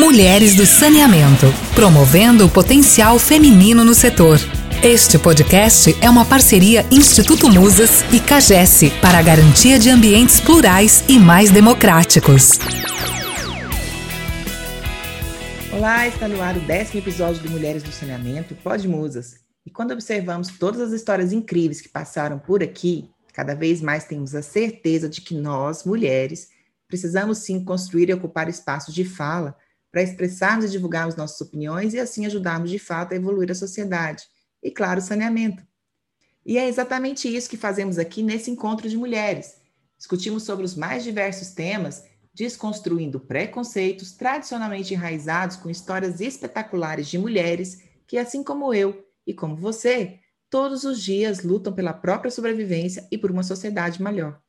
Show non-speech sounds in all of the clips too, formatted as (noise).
Mulheres do Saneamento, promovendo o potencial feminino no setor. Este podcast é uma parceria Instituto Musas e CAGES para a garantia de ambientes plurais e mais democráticos. Olá, está no ar o décimo episódio do Mulheres do Saneamento, Pode Musas. E quando observamos todas as histórias incríveis que passaram por aqui, cada vez mais temos a certeza de que nós, mulheres, precisamos sim construir e ocupar espaços de fala para expressarmos e divulgarmos nossas opiniões e assim ajudarmos de fato a evoluir a sociedade. E, claro, saneamento. E é exatamente isso que fazemos aqui nesse encontro de mulheres. Discutimos sobre os mais diversos temas, desconstruindo preconceitos tradicionalmente enraizados com histórias espetaculares de mulheres que, assim como eu e como você, todos os dias lutam pela própria sobrevivência e por uma sociedade melhor.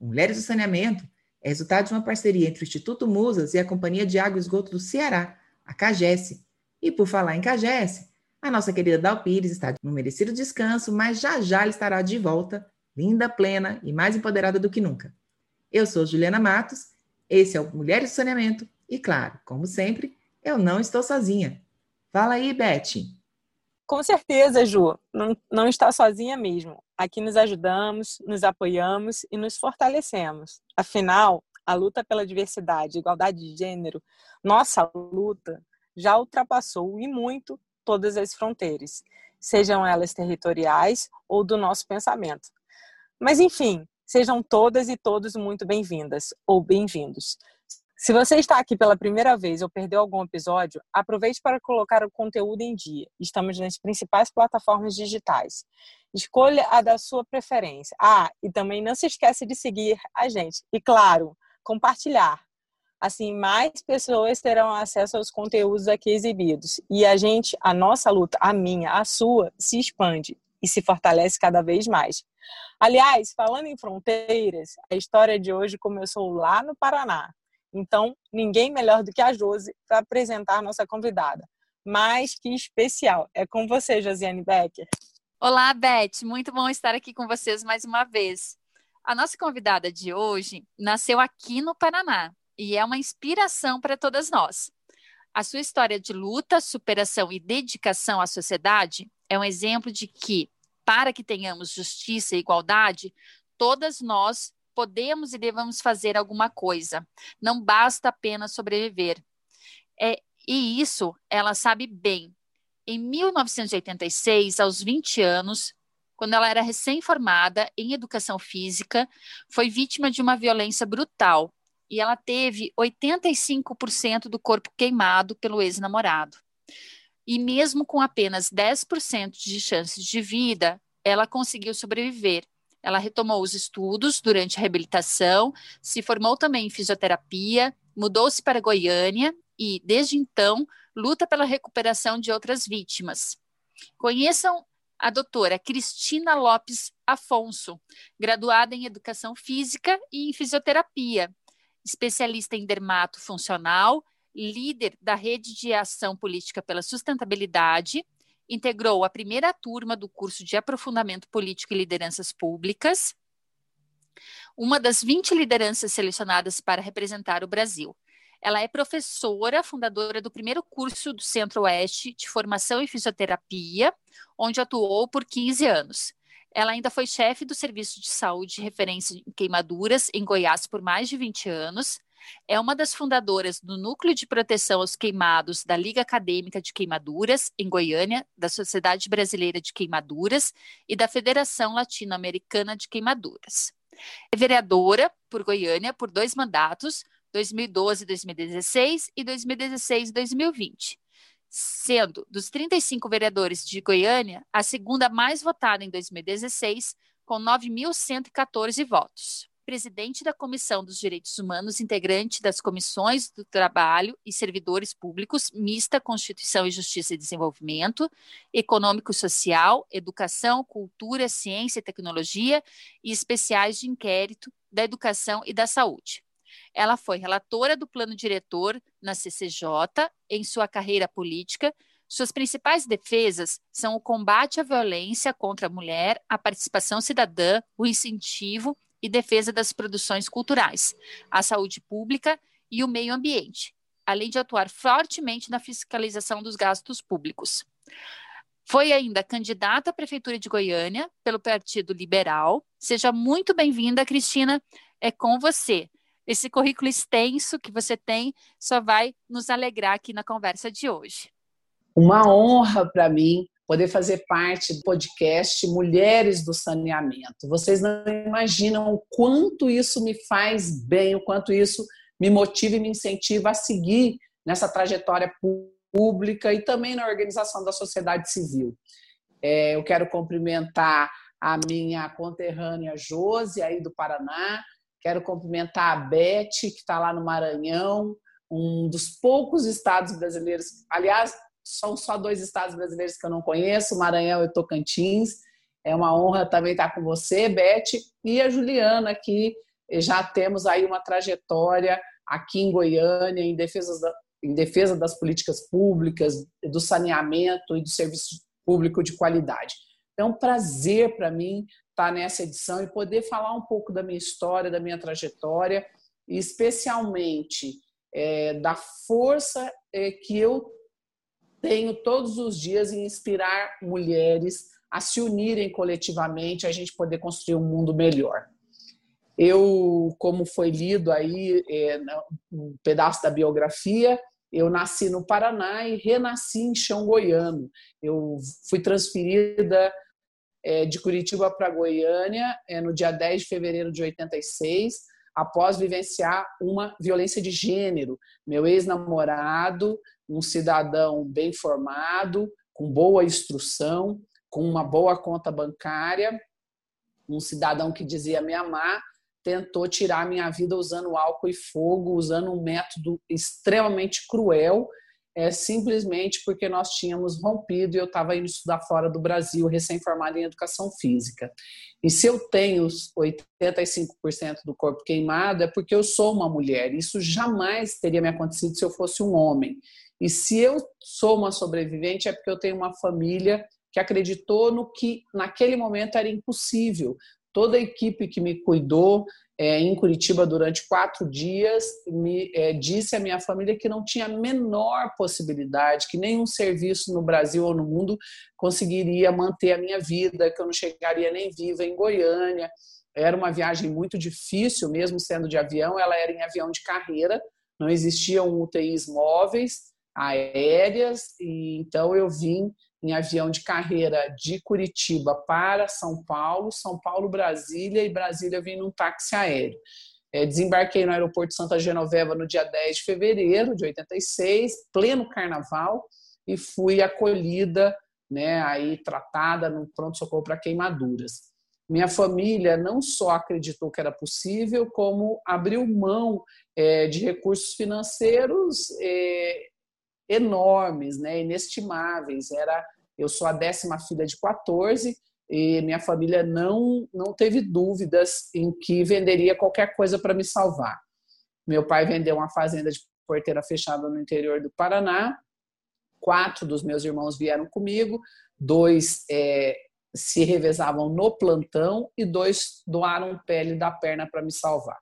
Mulheres do Saneamento é resultado de uma parceria entre o Instituto Musas e a Companhia de Água e Esgoto do Ceará, a CAGES. E por falar em CAGES, a nossa querida Dal Pires está no merecido descanso, mas já já estará de volta, linda, plena e mais empoderada do que nunca. Eu sou Juliana Matos, esse é o Mulheres do Saneamento e, claro, como sempre, eu não estou sozinha. Fala aí, Beth. Com certeza, Ju, não, não está sozinha mesmo. Aqui nos ajudamos, nos apoiamos e nos fortalecemos. Afinal, a luta pela diversidade e igualdade de gênero, nossa luta, já ultrapassou e muito todas as fronteiras, sejam elas territoriais ou do nosso pensamento. Mas, enfim, sejam todas e todos muito bem-vindas ou bem-vindos. Se você está aqui pela primeira vez ou perdeu algum episódio, aproveite para colocar o conteúdo em dia. Estamos nas principais plataformas digitais. Escolha a da sua preferência. Ah, e também não se esqueça de seguir a gente. E claro, compartilhar. Assim, mais pessoas terão acesso aos conteúdos aqui exibidos. E a gente, a nossa luta, a minha, a sua, se expande e se fortalece cada vez mais. Aliás, falando em fronteiras, a história de hoje começou lá no Paraná, então, ninguém melhor do que a Josi para apresentar a nossa convidada. Mais que especial. É com você, Josiane Becker. Olá, Beth. Muito bom estar aqui com vocês mais uma vez. A nossa convidada de hoje nasceu aqui no Paraná e é uma inspiração para todas nós. A sua história de luta, superação e dedicação à sociedade é um exemplo de que, para que tenhamos justiça e igualdade, todas nós podemos e devemos fazer alguma coisa. Não basta apenas sobreviver. É, e isso ela sabe bem. Em 1986, aos 20 anos, quando ela era recém-formada em educação física, foi vítima de uma violência brutal e ela teve 85% do corpo queimado pelo ex-namorado. E mesmo com apenas 10% de chances de vida, ela conseguiu sobreviver ela retomou os estudos durante a reabilitação, se formou também em fisioterapia, mudou-se para Goiânia e, desde então, luta pela recuperação de outras vítimas. Conheçam a doutora Cristina Lopes Afonso, graduada em Educação Física e em Fisioterapia, especialista em dermato funcional, líder da Rede de Ação Política pela Sustentabilidade integrou a primeira turma do curso de Aprofundamento Político e Lideranças Públicas, uma das 20 lideranças selecionadas para representar o Brasil. Ela é professora, fundadora do primeiro curso do Centro-Oeste de Formação em Fisioterapia, onde atuou por 15 anos. Ela ainda foi chefe do Serviço de Saúde de Referência em Queimaduras em Goiás por mais de 20 anos, é uma das fundadoras do Núcleo de Proteção aos Queimados da Liga Acadêmica de Queimaduras, em Goiânia, da Sociedade Brasileira de Queimaduras e da Federação Latino-Americana de Queimaduras. É vereadora por Goiânia por dois mandatos, 2012 2016 e 2016 2020 sendo dos 35 vereadores de Goiânia a segunda mais votada em 2016, com 9.114 votos presidente da Comissão dos Direitos Humanos, integrante das Comissões do Trabalho e Servidores Públicos, mista Constituição e Justiça e Desenvolvimento, Econômico e Social, Educação, Cultura, Ciência e Tecnologia e especiais de inquérito da Educação e da Saúde. Ela foi relatora do plano diretor na CCJ em sua carreira política. Suas principais defesas são o combate à violência contra a mulher, a participação cidadã, o incentivo e defesa das produções culturais, a saúde pública e o meio ambiente. além de atuar fortemente na fiscalização dos gastos públicos. Foi ainda candidata à Prefeitura de Goiânia pelo Partido Liberal. Seja muito bem-vinda, Cristina. É com você. Esse currículo extenso que você tem só vai nos alegrar aqui na conversa de hoje. Uma honra para mim poder fazer parte do podcast Mulheres do Saneamento. Vocês não imaginam o quanto isso me faz bem, o quanto isso me motiva e me incentiva a seguir nessa trajetória pública e também na organização da sociedade civil. É, eu quero cumprimentar a minha conterrânea Josi, aí do Paraná, quero cumprimentar a Beth, que está lá no Maranhão, um dos poucos estados brasileiros, aliás, são só dois estados brasileiros que eu não conheço, Maranhão e Tocantins. É uma honra também estar com você, Beth, e a Juliana, que já temos aí uma trajetória aqui em Goiânia em defesa, da, em defesa das políticas públicas, do saneamento e do serviço público de qualidade. É um prazer para mim estar nessa edição e poder falar um pouco da minha história, da minha trajetória, e especialmente é, da força é, que eu tenho todos os dias em inspirar mulheres a se unirem coletivamente, a gente poder construir um mundo melhor. Eu, como foi lido aí é, um pedaço da biografia, eu nasci no Paraná e renasci em chão goiano. Eu fui transferida é, de Curitiba para Goiânia é, no dia 10 de fevereiro de 86, após vivenciar uma violência de gênero. Meu ex-namorado um cidadão bem formado, com boa instrução, com uma boa conta bancária, um cidadão que dizia me amar, tentou tirar minha vida usando álcool e fogo, usando um método extremamente cruel, é, simplesmente porque nós tínhamos rompido e eu estava indo estudar fora do Brasil, recém-formada em educação física. E se eu tenho 85% do corpo queimado, é porque eu sou uma mulher. Isso jamais teria me acontecido se eu fosse um homem. E se eu sou uma sobrevivente, é porque eu tenho uma família que acreditou no que naquele momento era impossível. Toda a equipe que me cuidou é, em Curitiba durante quatro dias me é, disse à minha família que não tinha a menor possibilidade, que nenhum serviço no Brasil ou no mundo conseguiria manter a minha vida, que eu não chegaria nem viva em Goiânia. Era uma viagem muito difícil, mesmo sendo de avião, ela era em avião de carreira, não existiam UTIs móveis aéreas, e então eu vim em avião de carreira de Curitiba para São Paulo, São Paulo, Brasília, e Brasília vim num táxi aéreo. É, desembarquei no aeroporto Santa Genoveva no dia 10 de fevereiro de 86, pleno carnaval, e fui acolhida, né, aí tratada no pronto-socorro para queimaduras. Minha família não só acreditou que era possível, como abriu mão é, de recursos financeiros é, enormes, né, inestimáveis. Era, eu sou a décima filha de 14 e minha família não não teve dúvidas em que venderia qualquer coisa para me salvar. Meu pai vendeu uma fazenda de porteira fechada no interior do Paraná. Quatro dos meus irmãos vieram comigo, dois é, se revezavam no plantão e dois doaram pele da perna para me salvar.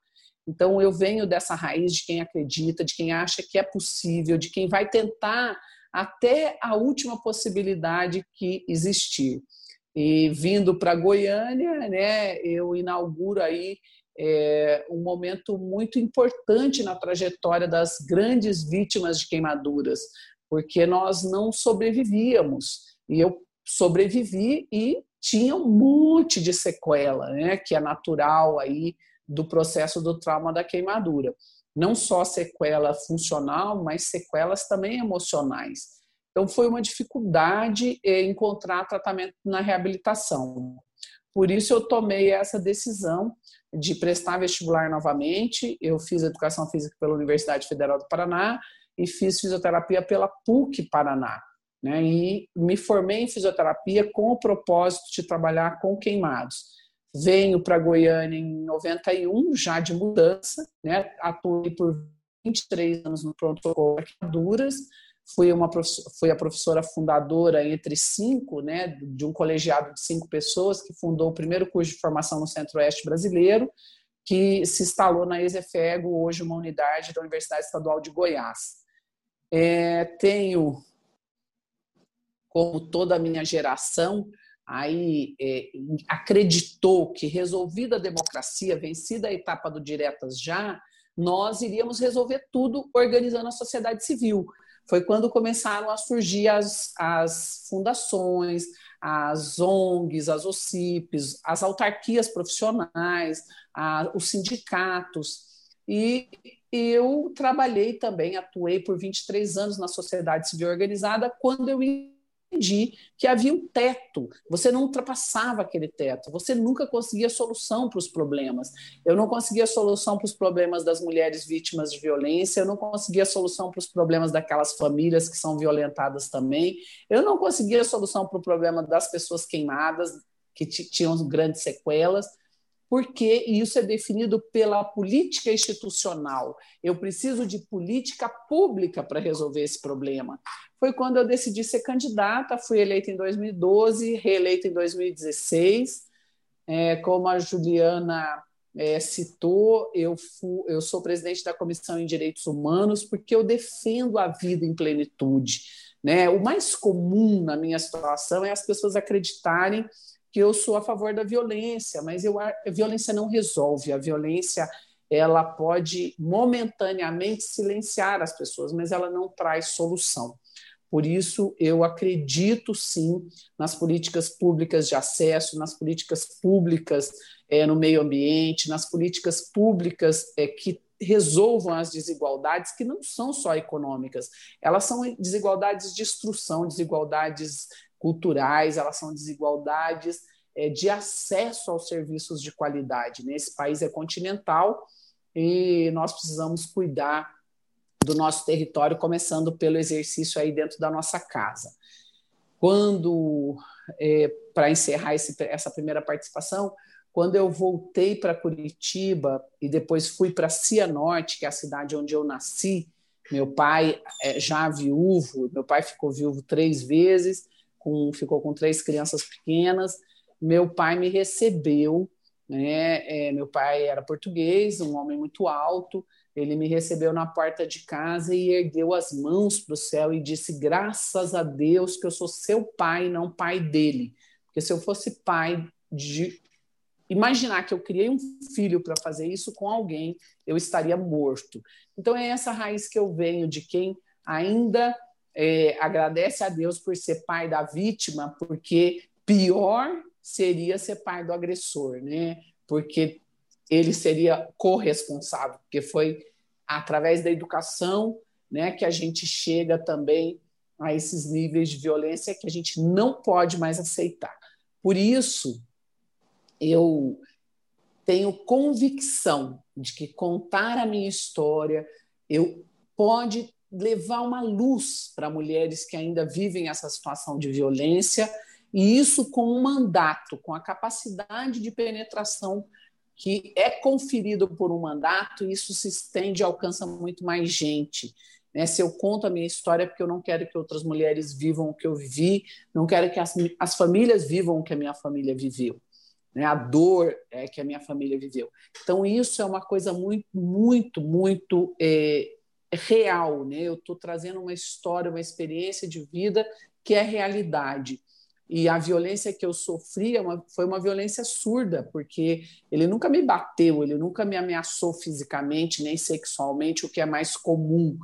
Então, eu venho dessa raiz de quem acredita, de quem acha que é possível, de quem vai tentar até a última possibilidade que existir. E vindo para Goiânia, né, eu inauguro aí é, um momento muito importante na trajetória das grandes vítimas de queimaduras, porque nós não sobrevivíamos. E eu sobrevivi e tinha um monte de sequela, né, que é natural aí do processo do trauma da queimadura. Não só sequela funcional, mas sequelas também emocionais. Então, foi uma dificuldade eh, encontrar tratamento na reabilitação. Por isso, eu tomei essa decisão de prestar vestibular novamente. Eu fiz educação física pela Universidade Federal do Paraná e fiz fisioterapia pela PUC Paraná. Né? E me formei em fisioterapia com o propósito de trabalhar com queimados. Venho para Goiânia em 91, já de mudança, né? Atuei por 23 anos no pronto-socorro Duras, fui, uma, fui a professora fundadora entre cinco, né, de um colegiado de cinco pessoas que fundou o primeiro curso de formação no Centro-Oeste brasileiro, que se instalou na Exefego, hoje uma unidade da Universidade Estadual de Goiás. É, tenho, como toda a minha geração, aí é, acreditou que resolvida a democracia, vencida a etapa do diretas já, nós iríamos resolver tudo organizando a sociedade civil. Foi quando começaram a surgir as, as fundações, as ONGs, as OCIPs, as autarquias profissionais, a, os sindicatos. E eu trabalhei também, atuei por 23 anos na sociedade civil organizada, quando eu entendi que havia um teto, você não ultrapassava aquele teto, você nunca conseguia solução para os problemas. Eu não conseguia solução para os problemas das mulheres vítimas de violência, eu não conseguia solução para os problemas daquelas famílias que são violentadas também, eu não conseguia solução para o problema das pessoas queimadas, que tinham grandes sequelas porque isso é definido pela política institucional. Eu preciso de política pública para resolver esse problema. Foi quando eu decidi ser candidata, fui eleita em 2012, reeleita em 2016. É, como a Juliana é, citou, eu, eu sou presidente da Comissão em Direitos Humanos porque eu defendo a vida em plenitude. Né? O mais comum na minha situação é as pessoas acreditarem que eu sou a favor da violência, mas eu, a violência não resolve, a violência ela pode momentaneamente silenciar as pessoas, mas ela não traz solução. Por isso, eu acredito sim nas políticas públicas de acesso, nas políticas públicas é, no meio ambiente, nas políticas públicas é, que resolvam as desigualdades, que não são só econômicas, elas são desigualdades de instrução, desigualdades culturais, elas são desigualdades é, de acesso aos serviços de qualidade. Né? Esse país é continental e nós precisamos cuidar do nosso território, começando pelo exercício aí dentro da nossa casa. Quando, é, para encerrar esse, essa primeira participação, quando eu voltei para Curitiba e depois fui para Cianorte, que é a cidade onde eu nasci, meu pai é já viúvo, meu pai ficou viúvo três vezes, com, ficou com três crianças pequenas. Meu pai me recebeu, né? É, meu pai era português, um homem muito alto. Ele me recebeu na porta de casa e ergueu as mãos para o céu e disse: Graças a Deus que eu sou seu pai, não pai dele. Porque se eu fosse pai de imaginar que eu criei um filho para fazer isso com alguém, eu estaria morto. Então é essa raiz que eu venho de quem ainda é, agradece a Deus por ser pai da vítima, porque pior seria ser pai do agressor, né? Porque ele seria corresponsável, porque foi através da educação, né, que a gente chega também a esses níveis de violência que a gente não pode mais aceitar. Por isso, eu tenho convicção de que contar a minha história eu pode levar uma luz para mulheres que ainda vivem essa situação de violência, e isso com um mandato, com a capacidade de penetração que é conferido por um mandato, isso se estende e alcança muito mais gente. Né? Se eu conto a minha história, é porque eu não quero que outras mulheres vivam o que eu vivi, não quero que as, as famílias vivam o que a minha família viveu. Né? A dor é, que a minha família viveu. Então, isso é uma coisa muito, muito, muito é, real, né? Eu estou trazendo uma história, uma experiência de vida que é realidade. E a violência que eu sofri é foi uma violência surda, porque ele nunca me bateu, ele nunca me ameaçou fisicamente, nem sexualmente, o que é mais comum.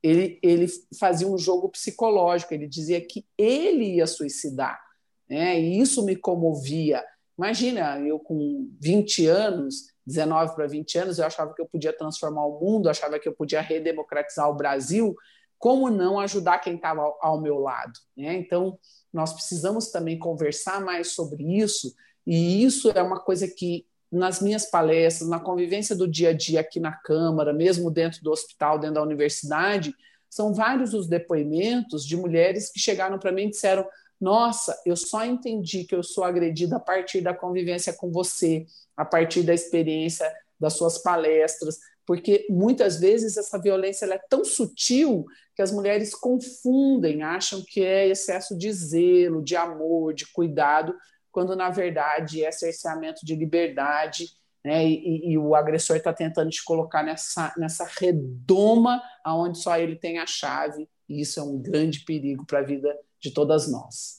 Ele, ele fazia um jogo psicológico, ele dizia que ele ia suicidar, né? e isso me comovia. Imagina, eu com 20 anos, 19 para 20 anos, eu achava que eu podia transformar o mundo, achava que eu podia redemocratizar o Brasil, como não ajudar quem estava ao, meu lado? Né? Então, nós precisamos também conversar mais sobre isso, e isso é uma coisa que, nas minhas palestras, na convivência do dia a dia aqui na Câmara, mesmo dentro do hospital, dentro da universidade, são vários os depoimentos de mulheres que chegaram para mim e disseram: Nossa, eu só entendi que eu sou agredida a partir da convivência com você, a partir da experiência das suas palestras, porque muitas vezes essa violência é tão sutil que as mulheres confundem, acham que é excesso de zelo, de amor, de cuidado, quando na verdade é cerceamento de liberdade, né? E, e, o agressor está tentando te colocar nessa, nessa redoma aonde só ele tem a chave, e isso é um grande perigo para a vida de todas nós.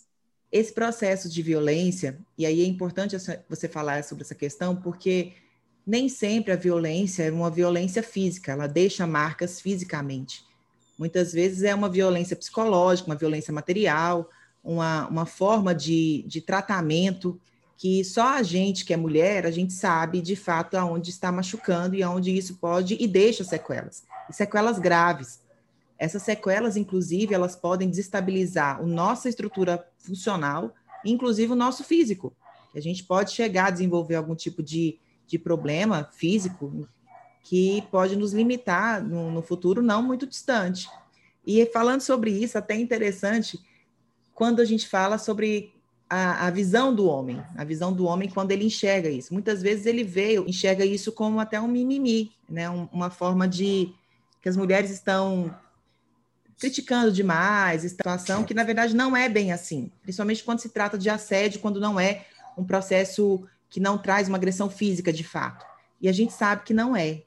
Esse processo de violência, e aí é importante você falar sobre essa questão, porque nem sempre a violência é uma violência física, ela deixa marcas fisicamente. Muitas vezes é uma violência psicológica, uma violência material, uma, uma forma de, de tratamento que só a gente que é mulher, a gente sabe de fato aonde está machucando e aonde isso pode e deixa sequelas. E sequelas graves. Essas sequelas, inclusive, elas podem desestabilizar a nossa estrutura funcional, inclusive o nosso físico. A gente pode chegar a desenvolver algum tipo de, de problema físico que pode nos limitar no, no futuro não muito distante. E falando sobre isso, até interessante, quando a gente fala sobre a, a, visão do homem, a visão do homem quando ele enxerga isso. Muitas vezes ele veio, enxerga isso como até um mimimi, né? Um, uma forma de que as mulheres estão criticando demais a situação, que na verdade não é bem assim, principalmente quando se trata de assédio, quando não é um processo que não traz uma agressão física de fato. E a gente sabe que não é.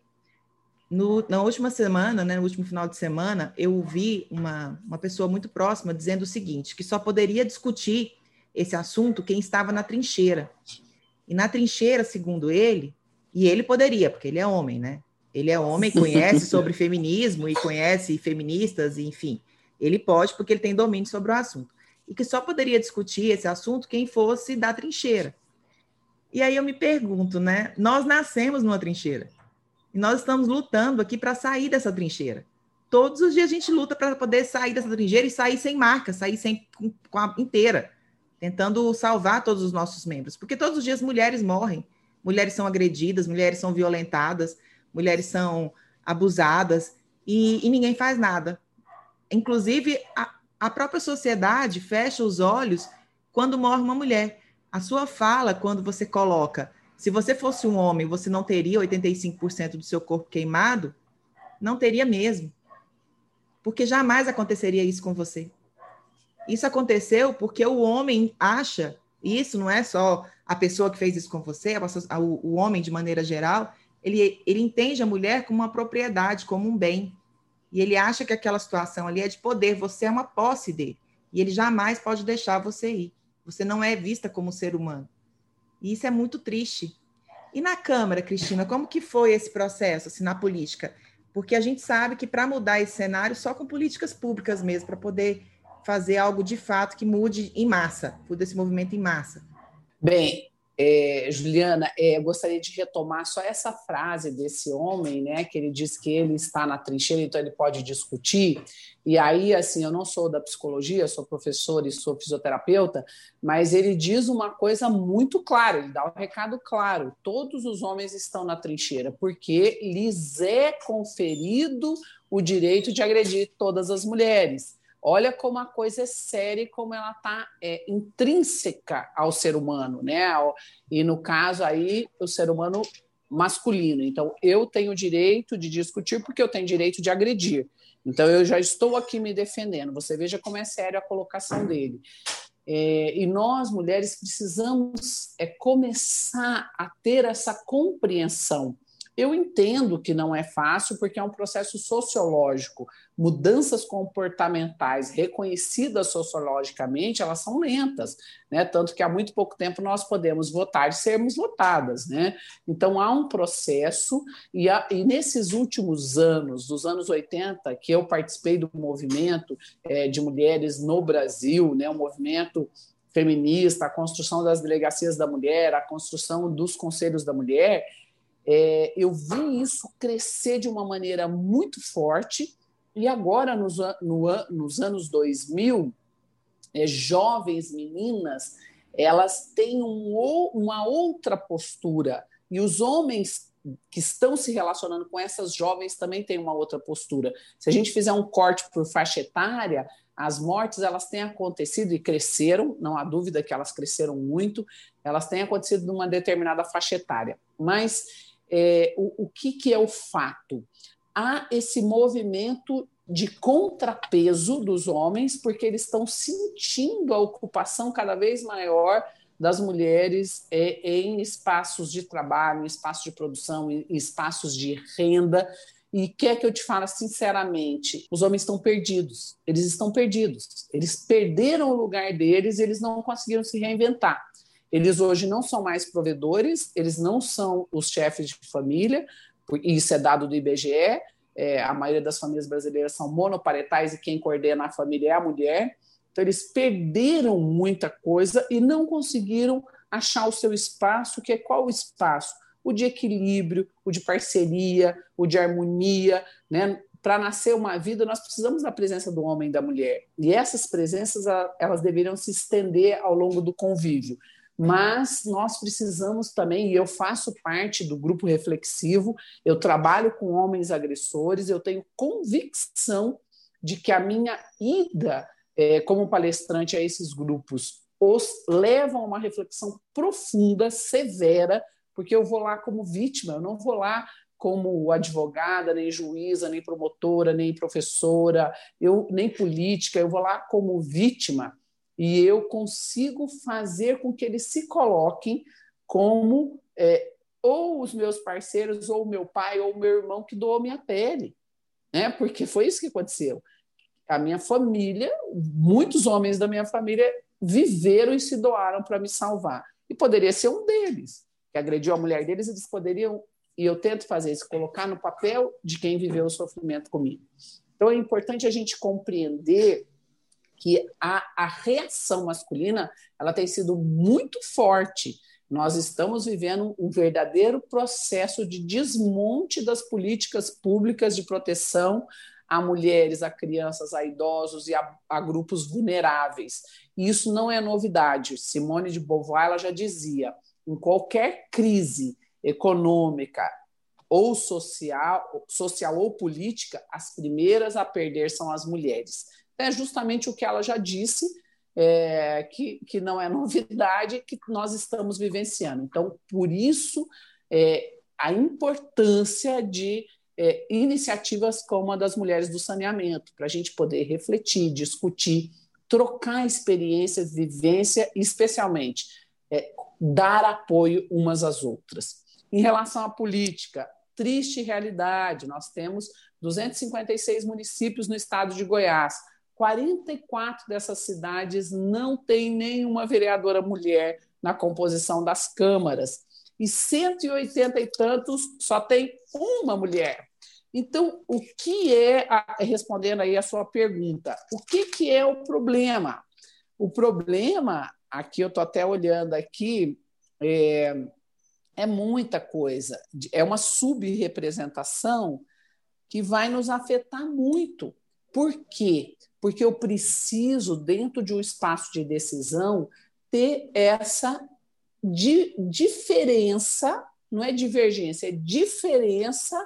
No, na última semana, né, no último final de semana, eu ouvi uma, uma pessoa muito próxima dizendo o seguinte, que só poderia discutir esse assunto quem estava na trincheira. E na trincheira, segundo ele, e ele poderia, porque ele é homem, né? Ele é homem, conhece sobre feminismo e conhece feministas, enfim. Ele pode porque ele tem domínio sobre o assunto. E que só poderia discutir esse assunto quem fosse da trincheira. E aí eu me pergunto, né? Nós nascemos numa trincheira. E nós estamos lutando aqui para sair dessa trincheira. Todos os dias a gente luta para poder sair dessa trincheira e sair sem marca, sair sem com a inteira tentando salvar todos os nossos membros, porque todos os dias mulheres morrem, mulheres são agredidas, mulheres são violentadas, mulheres são abusadas e, e ninguém faz nada. Inclusive, a, a própria sociedade fecha os olhos quando morre uma mulher. A sua fala, quando você coloca, se você fosse um homem, você não teria 85% do seu corpo queimado? Não teria mesmo. Porque jamais aconteceria isso com você. Isso aconteceu porque o homem acha, isso não é só a pessoa que fez isso com você, o, o homem de maneira geral, ele, ele entende a mulher como uma propriedade, como um bem. E ele acha que aquela situação ali é de poder, você é uma posse dele. E ele jamais pode deixar você ir. Você não é vista como ser humano. E isso é muito triste. E na Câmara, Cristina, como que foi esse processo, assim, na política? Porque a gente sabe que para mudar esse cenário, só com políticas públicas mesmo, para poder fazer algo de fato que mude em massa, mude esse movimento em massa. Bem, é, Juliana, é, gostaria de retomar só essa frase desse homem, né, que ele diz que ele está na trincheira, então ele pode discutir. E aí, assim, eu não sou da psicologia, sou professor e sou fisioterapeuta, mas ele diz uma coisa muito clara, ele dá um recado claro: todos os homens estão na trincheira, porque lhes é conferido o direito de agredir todas as mulheres. Olha como a coisa é séria e como ela está é, intrínseca ao ser humano, né? E no caso aí, o ser humano masculino. Então, eu tenho direito de discutir porque eu tenho direito de agredir. Então, eu já estou aqui me defendendo. Você veja como é séria a colocação dele. É, e nós, mulheres, precisamos é, começar a ter essa compreensão eu entendo que não é fácil, porque é um processo sociológico. Mudanças comportamentais reconhecidas sociologicamente, elas são lentas, né? Tanto que há muito pouco tempo nós podemos votar e sermos votadas, né? Então há um processo, e, há, e nesses últimos anos, dos anos 80, que eu participei do movimento é, de mulheres no Brasil, né? O movimento feminista, a construção das delegacias da mulher, a construção dos conselhos da mulher é, eu vi isso crescer de uma maneira muito forte, e agora, nos, no, nos anos 2000, é, jovens meninas elas têm um, uma outra postura, e os homens que estão se relacionando com essas jovens também têm uma outra postura. Se a gente fizer um corte por faixa etária, as mortes elas têm acontecido e cresceram, não há dúvida que elas cresceram muito, elas têm acontecido numa determinada faixa etária. Mas é, o, o que, que é o fato? Há esse movimento de contrapeso dos homens, porque eles estão sentindo a ocupação cada vez maior das mulheres é, em espaços de trabalho, em espaços de produção, em espaços de renda. E quer que eu te fale sinceramente, os homens estão perdidos. Eles estão perdidos. Eles perderam o lugar deles, eles não conseguiram se reinventar. Eles hoje não são mais provedores, eles não são os chefes de família, isso é dado do IBGE. É, a maioria das famílias brasileiras são monoparentais e quem coordena a família é a mulher. Então, eles perderam muita coisa e não conseguiram achar o seu espaço, que é qual o espaço? O de equilíbrio, o de parceria, o de harmonia. Né? Para nascer uma vida, nós precisamos da presença do homem e da mulher. E essas presenças elas deveriam se estender ao longo do convívio. Mas nós precisamos também, e eu faço parte do grupo reflexivo, eu trabalho com homens agressores, eu tenho convicção de que a minha ida é, como palestrante a esses grupos, os levam a uma reflexão profunda, severa, porque eu vou lá como vítima, eu não vou lá como advogada, nem juíza, nem promotora, nem professora, eu nem política, eu vou lá como vítima e eu consigo fazer com que eles se coloquem como é, ou os meus parceiros, ou meu pai, ou meu irmão que doou minha pele, né? Porque foi isso que aconteceu a minha família, muitos homens da minha família viveram e se doaram para me salvar. E poderia ser um deles, que agrediu a mulher deles, eles poderiam, e eu tento fazer isso, colocar no papel de quem viveu o sofrimento comigo. Então é importante a gente compreender que a, a reação masculina ela tem sido muito forte. Nós estamos vivendo um verdadeiro processo de desmonte das políticas públicas de proteção a mulheres, a crianças, a idosos e a, a grupos vulneráveis. E isso não é novidade. Simone de Beauvoir ela já dizia: em qualquer crise econômica ou social, social ou política, as primeiras a perder são as mulheres. É justamente o que ela já disse, é, que, que não é (laughs) novidade, que nós estamos vivenciando. Então, por isso, é, a importância de é, iniciativas como a das mulheres do saneamento, para a gente poder refletir, discutir, trocar experiências, vivência especialmente, é, dar apoio umas às outras. Em relação à política, triste realidade, nós temos 256 municípios no estado de Goiás. 44 dessas cidades não têm nenhuma vereadora mulher na composição das câmaras e 180 e tantos só tem uma mulher. Então, o que é, respondendo aí a sua pergunta, o que, que é o problema? O problema, aqui eu estou até olhando aqui, é, é muita coisa, é uma subrepresentação que vai nos afetar muito. Por quê? Porque eu preciso, dentro de um espaço de decisão, ter essa di diferença, não é divergência, é diferença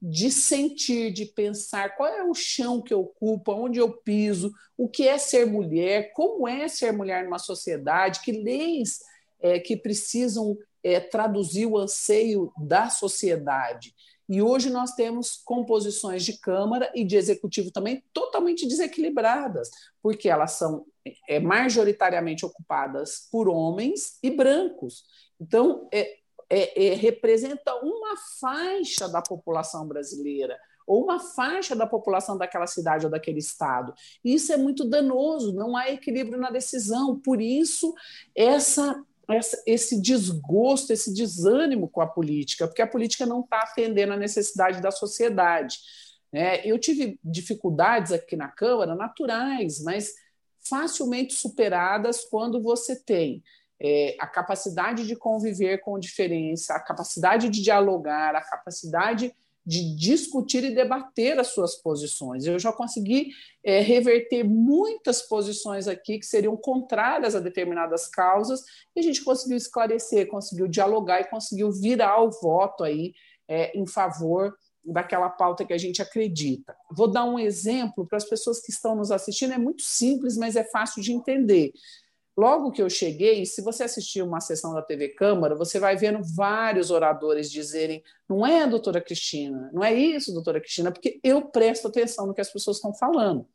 de sentir, de pensar qual é o chão que eu ocupo, onde eu piso, o que é ser mulher, como é ser mulher numa sociedade, que leis é, que precisam é, traduzir o anseio da sociedade. E hoje nós temos composições de Câmara e de Executivo também totalmente desequilibradas, porque elas são é, majoritariamente ocupadas por homens e brancos. Então, é, é, é, representa uma faixa da população brasileira ou uma faixa da população daquela cidade ou daquele estado. Isso é muito danoso, não há equilíbrio na decisão. Por isso, essa, essa, esse desgosto, esse desânimo com a política, porque a política não está atendendo a necessidade da sociedade. É, eu tive dificuldades aqui na Câmara, naturais, mas facilmente superadas quando você tem é, a capacidade de conviver com diferença, a capacidade de dialogar, a capacidade de discutir e debater as suas posições. Eu já consegui é, reverter muitas posições aqui que seriam contrárias a determinadas causas e a gente conseguiu esclarecer, conseguiu dialogar e conseguiu virar o voto aí é, em favor daquela pauta que a gente acredita. Vou dar um exemplo para as pessoas que estão nos assistindo, é muito simples, mas é fácil de entender. Logo que eu cheguei, se você assistir uma sessão da TV Câmara, você vai vendo vários oradores dizerem: não é, doutora Cristina, não é isso, doutora Cristina, porque eu presto atenção no que as pessoas estão falando.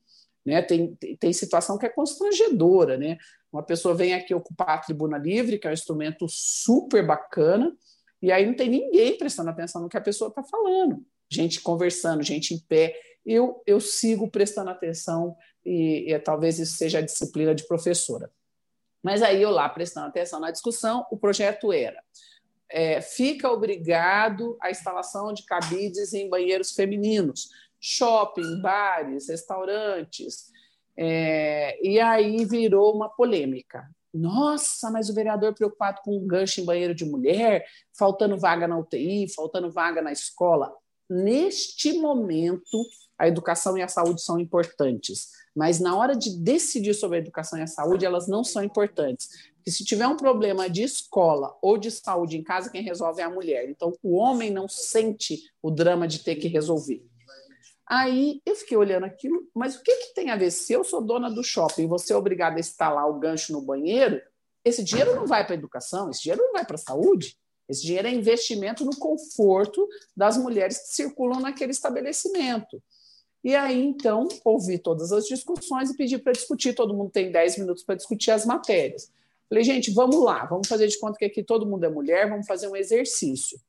Né? Tem, tem situação que é constrangedora. Né? Uma pessoa vem aqui ocupar a tribuna livre, que é um instrumento super bacana, e aí não tem ninguém prestando atenção no que a pessoa está falando. Gente conversando, gente em pé. Eu, eu sigo prestando atenção e, e talvez isso seja a disciplina de professora. Mas aí eu lá prestando atenção na discussão, o projeto era é, fica obrigado a instalação de cabides em banheiros femininos, shopping, bares, restaurantes. É, e aí virou uma polêmica. Nossa, mas o vereador preocupado com um gancho em banheiro de mulher, faltando vaga na UTI, faltando vaga na escola. Neste momento, a educação e a saúde são importantes, mas na hora de decidir sobre a educação e a saúde, elas não são importantes. Porque se tiver um problema de escola ou de saúde em casa, quem resolve é a mulher. Então, o homem não sente o drama de ter que resolver. Aí eu fiquei olhando aquilo, mas o que, que tem a ver? Se eu sou dona do shopping e você é obrigada a instalar o gancho no banheiro, esse dinheiro não vai para a educação, esse dinheiro não vai para a saúde. Esse dinheiro é investimento no conforto das mulheres que circulam naquele estabelecimento. E aí, então, ouvi todas as discussões e pedi para discutir. Todo mundo tem 10 minutos para discutir as matérias. Falei, gente, vamos lá, vamos fazer de conta que aqui todo mundo é mulher, vamos fazer um exercício.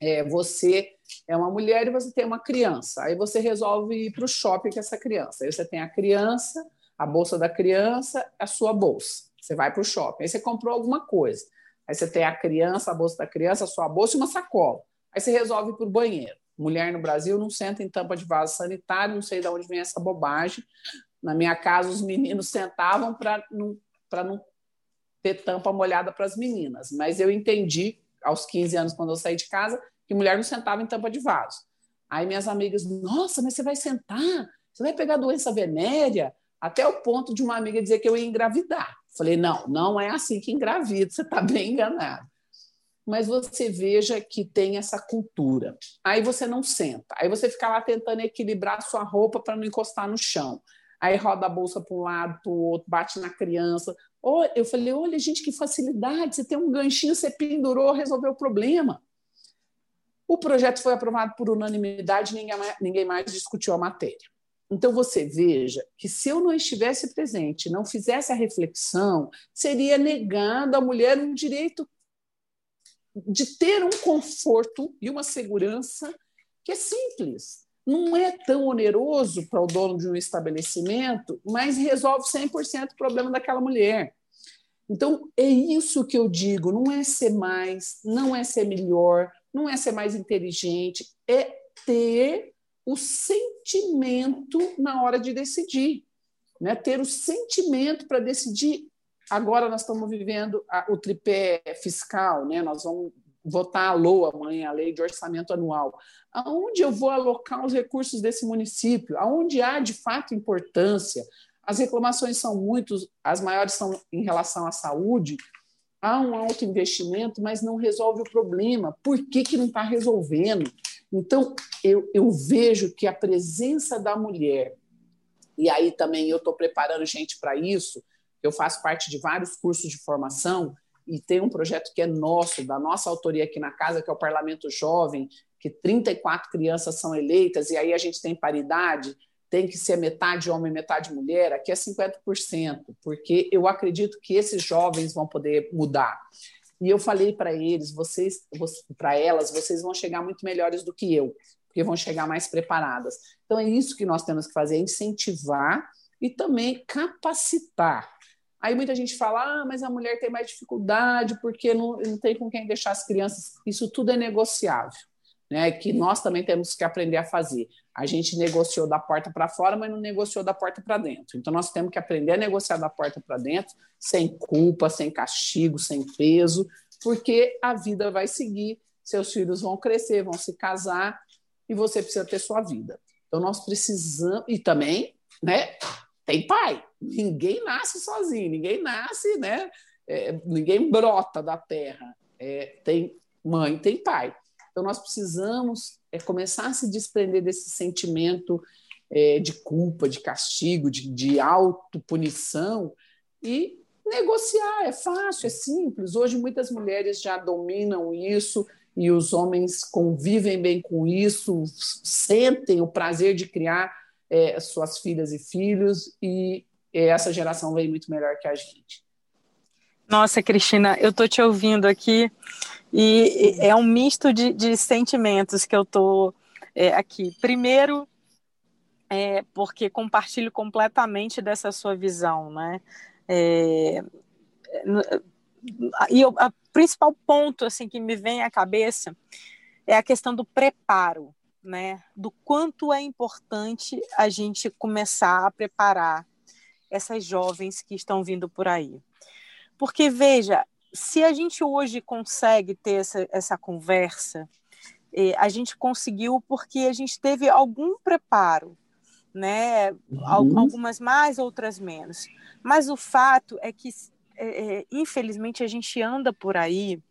É, você é uma mulher e você tem uma criança. Aí você resolve ir para o shopping com essa criança. Aí você tem a criança, a bolsa da criança, a sua bolsa. Você vai para o shopping. Aí você comprou alguma coisa. Aí você tem a criança, a bolsa da criança, a sua bolsa e uma sacola. Aí você resolve ir para o banheiro. Mulher no Brasil não senta em tampa de vaso sanitário, não sei de onde vem essa bobagem. Na minha casa, os meninos sentavam para não, não ter tampa molhada para as meninas. Mas eu entendi, aos 15 anos, quando eu saí de casa, que mulher não sentava em tampa de vaso. Aí minhas amigas, nossa, mas você vai sentar? Você vai pegar doença venérea? Até o ponto de uma amiga dizer que eu ia engravidar. Falei, não, não é assim que engravida, você está bem enganado mas você veja que tem essa cultura. Aí você não senta, aí você fica lá tentando equilibrar sua roupa para não encostar no chão. Aí roda a bolsa para um lado, para o outro, bate na criança. Eu falei, olha, gente, que facilidade, você tem um ganchinho, você pendurou, resolveu o problema. O projeto foi aprovado por unanimidade, ninguém mais, ninguém mais discutiu a matéria. Então você veja que se eu não estivesse presente, não fizesse a reflexão, seria negado à mulher um direito de ter um conforto e uma segurança que é simples. Não é tão oneroso para o dono de um estabelecimento, mas resolve 100% o problema daquela mulher. Então, é isso que eu digo: não é ser mais, não é ser melhor, não é ser mais inteligente, é ter o sentimento na hora de decidir. Né? Ter o sentimento para decidir Agora nós estamos vivendo a, o tripé fiscal, né? nós vamos votar a LOA amanhã, a Lei de Orçamento Anual. Aonde eu vou alocar os recursos desse município? Aonde há de fato importância? As reclamações são muitas, as maiores são em relação à saúde. Há um alto investimento, mas não resolve o problema. Por que, que não está resolvendo? Então, eu, eu vejo que a presença da mulher, e aí também eu estou preparando gente para isso, eu faço parte de vários cursos de formação e tem um projeto que é nosso, da nossa autoria aqui na casa, que é o Parlamento Jovem, que 34 crianças são eleitas, e aí a gente tem paridade, tem que ser metade homem, metade mulher, aqui é 50%, porque eu acredito que esses jovens vão poder mudar. E eu falei para eles, vocês, para elas, vocês vão chegar muito melhores do que eu, porque vão chegar mais preparadas. Então é isso que nós temos que fazer, incentivar e também capacitar. Aí muita gente fala, ah, mas a mulher tem mais dificuldade porque não, não tem com quem deixar as crianças. Isso tudo é negociável, né? Que nós também temos que aprender a fazer. A gente negociou da porta para fora, mas não negociou da porta para dentro. Então nós temos que aprender a negociar da porta para dentro, sem culpa, sem castigo, sem peso, porque a vida vai seguir, seus filhos vão crescer, vão se casar e você precisa ter sua vida. Então nós precisamos e também, né? tem pai. Ninguém nasce sozinho, ninguém nasce, né? É, ninguém brota da terra. É, tem mãe, tem pai. Então nós precisamos é, começar a se desprender desse sentimento é, de culpa, de castigo, de, de autopunição e negociar. É fácil, é simples. Hoje muitas mulheres já dominam isso e os homens convivem bem com isso, sentem o prazer de criar é, suas filhas e filhos, e essa geração veio muito melhor que a gente. Nossa, Cristina, eu tô te ouvindo aqui e é um misto de, de sentimentos que eu tô é, aqui. Primeiro, é, porque compartilho completamente dessa sua visão, né? É, e o principal ponto assim que me vem à cabeça é a questão do preparo, né? Do quanto é importante a gente começar a preparar essas jovens que estão vindo por aí. Porque, veja, se a gente hoje consegue ter essa, essa conversa, eh, a gente conseguiu porque a gente teve algum preparo, né? Uhum. Algumas mais, outras menos. Mas o fato é que, é, infelizmente, a gente anda por aí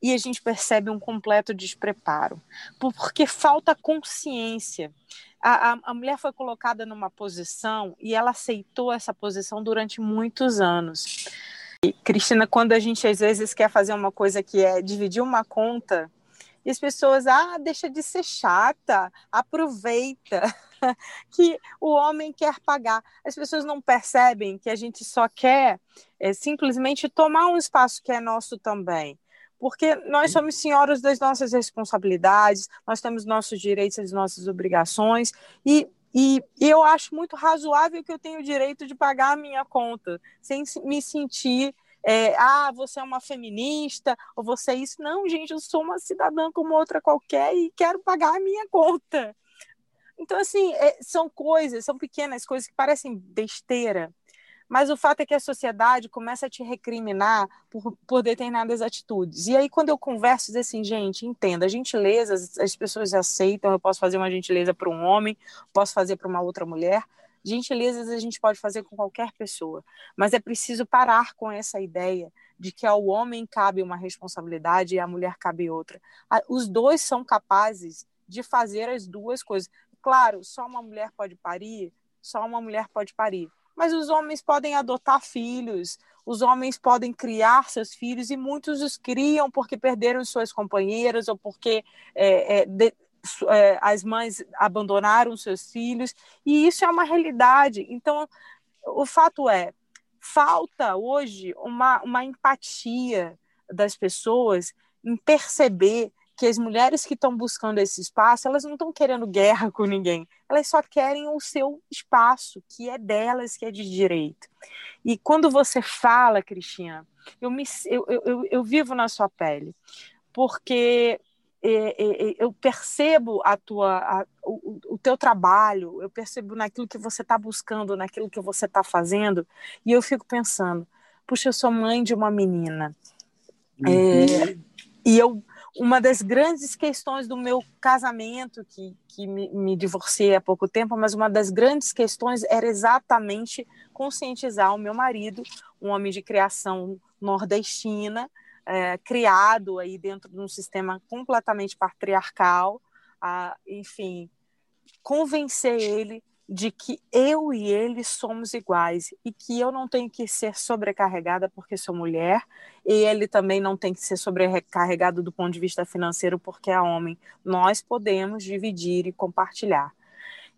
e a gente percebe um completo despreparo, porque falta consciência. A, a, a, mulher foi colocada numa posição e ela aceitou essa posição durante muitos anos. E, Cristina, quando a gente às vezes quer fazer uma coisa que é dividir uma conta, e as pessoas, ah, deixa de ser chata, aproveita (laughs) que o homem quer pagar. As pessoas não percebem que a gente só quer é, simplesmente tomar um espaço que é nosso também porque nós somos senhoras das nossas responsabilidades, nós temos nossos direitos e nossas obrigações, e, e, e, eu acho muito razoável que eu tenha o direito de pagar a minha conta, sem me sentir, é, ah, você é uma feminista, ou você é isso. Não, gente, eu sou uma cidadã como outra qualquer e quero pagar a minha conta. Então, assim, é, são coisas, são pequenas coisas que parecem besteira, mas o fato é que a sociedade começa a te recriminar por, por determinadas atitudes. E aí, quando eu converso, diz assim, gente, entenda, a gentileza, as, as pessoas aceitam, eu posso fazer uma gentileza para um homem, posso fazer para uma outra mulher. Gentilezas a gente pode fazer com qualquer pessoa, mas é preciso parar com essa ideia de que ao homem cabe uma responsabilidade e à mulher cabe outra. Os dois são capazes de fazer as duas coisas. Claro, só uma mulher pode parir, só uma mulher pode parir mas os homens podem adotar filhos, os homens podem criar seus filhos e muitos os criam porque perderam suas companheiras ou porque é, é, de, é, as mães abandonaram seus filhos e isso é uma realidade. Então, o fato é, falta hoje uma, uma empatia das pessoas em perceber que as mulheres que estão buscando esse espaço, elas não estão querendo guerra com ninguém, elas só querem o seu espaço, que é delas, que é de direito. E quando você fala, Cristina, eu, me, eu, eu, eu vivo na sua pele, porque é, é, é, eu percebo a tua, a, o, o, teu trabalho, eu percebo naquilo que você está buscando, naquilo que você está fazendo, e eu fico pensando, puxa, eu sou mãe de uma menina, uhum. é, e eu uma das grandes questões do meu casamento, que, que me, me, divorciei há pouco tempo, mas uma das grandes questões era exatamente conscientizar o meu marido, um homem de criação nordestina, é, criado aí dentro de um sistema completamente patriarcal, a, enfim, convencer ele de que eu e ele somos iguais e que eu não tenho que ser sobrecarregada porque sou mulher e ele também não tem que ser sobrecarregado do ponto de vista financeiro porque é homem. Nós podemos dividir e compartilhar.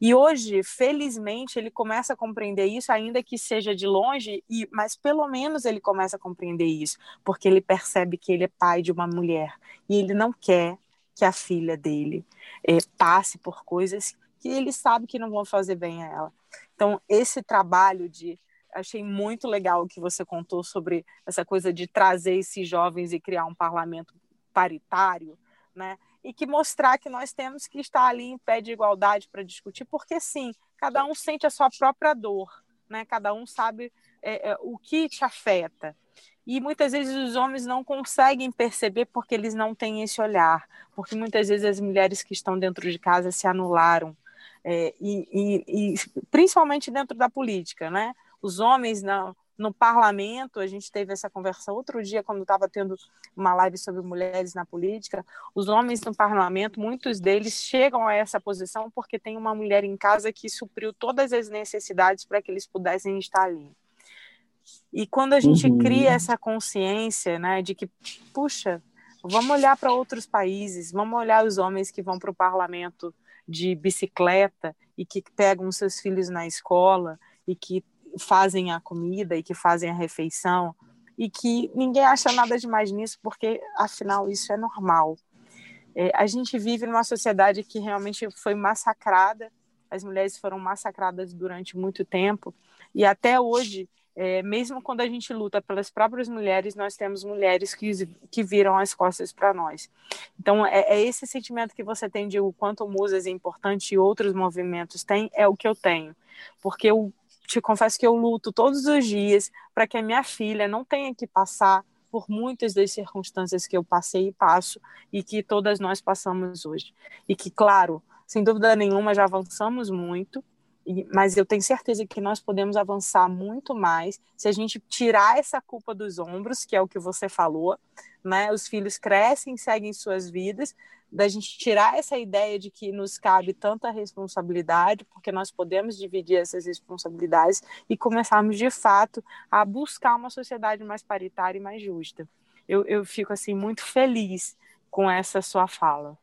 E hoje, felizmente, ele começa a compreender isso, ainda que seja de longe, e, mas pelo menos ele começa a compreender isso, porque ele percebe que ele é pai de uma mulher e ele não quer que a filha dele é, passe por coisas que ele sabe que não vão fazer bem a ela. Então, esse trabalho de. Achei muito legal o que você contou sobre essa coisa de trazer esses jovens e criar um parlamento paritário, né? E que mostrar que nós temos que estar ali em pé de igualdade para discutir, porque sim, cada um sente a sua própria dor, né? Cada um sabe é, é, o que te afeta. E muitas vezes os homens não conseguem perceber porque eles não têm esse olhar, porque muitas vezes as mulheres que estão dentro de casa se anularam é, e, e, e, principalmente dentro da política, né? Os homens na, no parlamento, a gente teve essa conversa outro dia quando estava tendo uma live sobre mulheres na política. Os homens no parlamento, muitos deles chegam a essa posição porque tem uma mulher em casa que supriu todas as necessidades para que eles pudessem estar ali. E quando a gente uhum. cria essa consciência, né, de que, puxa, vamos olhar para outros países, vamos olhar os homens que vão para o parlamento de bicicleta e que pegam seus filhos na escola e que fazem a comida e que fazem a refeição e que ninguém acha nada demais nisso, porque afinal isso é normal. É, a gente vive numa sociedade que realmente foi massacrada, as mulheres foram massacradas durante muito tempo, e até hoje, é, mesmo quando a gente luta pelas próprias mulheres, nós temos mulheres que, que viram as costas para nós. Então, é, é, esse sentimento que você tem de o quanto Musas é importante e outros movimentos têm, é o que eu tenho. Porque eu te confesso que eu luto todos os dias para que a minha filha não tenha que passar por muitas das circunstâncias que eu passei e passo e que todas nós passamos hoje. E que, claro, sem dúvida nenhuma, já avançamos muito, mas eu tenho certeza que nós podemos avançar muito mais se a gente tirar essa culpa dos ombros, que é o que você falou, né? Os filhos crescem, seguem suas vidas, da gente tirar essa ideia de que nos cabe tanta responsabilidade, porque nós podemos dividir essas responsabilidades e começarmos de fato a buscar uma sociedade mais paritária e mais justa. Eu, eu fico assim muito feliz com essa sua fala.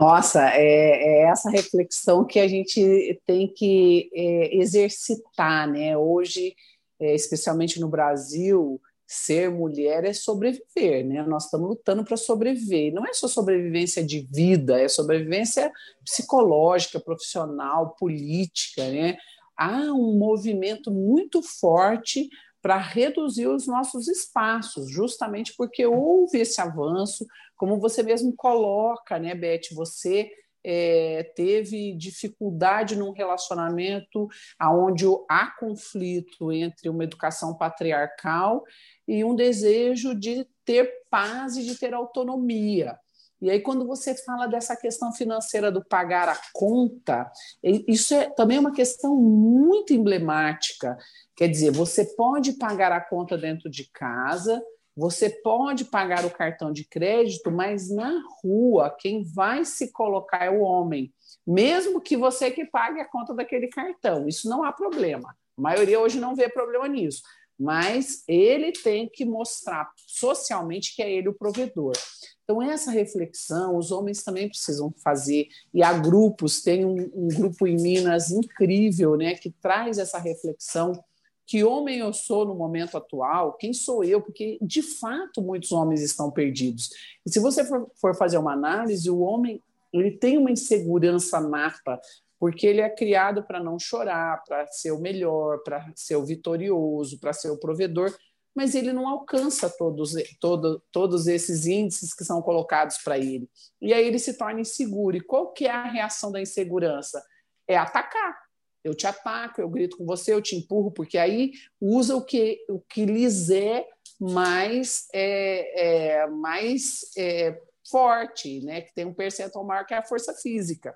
Nossa, é, é, essa reflexão que a gente tem que é, exercitar, né? Hoje, é, especialmente no Brasil, ser mulher é sobreviver, né? Nós estamos lutando para sobreviver. Não é só sobrevivência de vida, é sobrevivência psicológica, profissional, política, né? Há um movimento muito forte para reduzir os nossos espaços, justamente porque houve esse avanço, como você mesmo coloca, né, Beth? Você é, teve dificuldade num relacionamento onde há conflito entre uma educação patriarcal e um desejo de ter paz e de ter autonomia. E aí, quando você fala dessa questão financeira do pagar a conta, isso é também uma questão muito emblemática. Quer dizer, você pode pagar a conta dentro de casa, você pode pagar o cartão de crédito, mas na rua quem vai se colocar é o homem, mesmo que você que pague a conta daquele cartão. Isso não há problema. A maioria hoje não vê problema nisso, mas ele tem que mostrar socialmente que é ele o provedor. Então, essa reflexão os homens também precisam fazer, e há grupos, tem um, um grupo em Minas incrível, né, que traz essa reflexão que homem eu sou no momento atual, quem sou eu, porque de fato muitos homens estão perdidos. E se você for, for fazer uma análise, o homem ele tem uma insegurança nata, porque ele é criado para não chorar, para ser o melhor, para ser o vitorioso, para ser o provedor, mas ele não alcança todos, todo, todos esses índices que são colocados para ele. E aí ele se torna inseguro. E qual que é a reação da insegurança? É atacar eu te ataco, eu grito com você, eu te empurro, porque aí usa o que, o que lhes é mais, é, é mais é, forte, né? que tem um percentual maior que é a força física.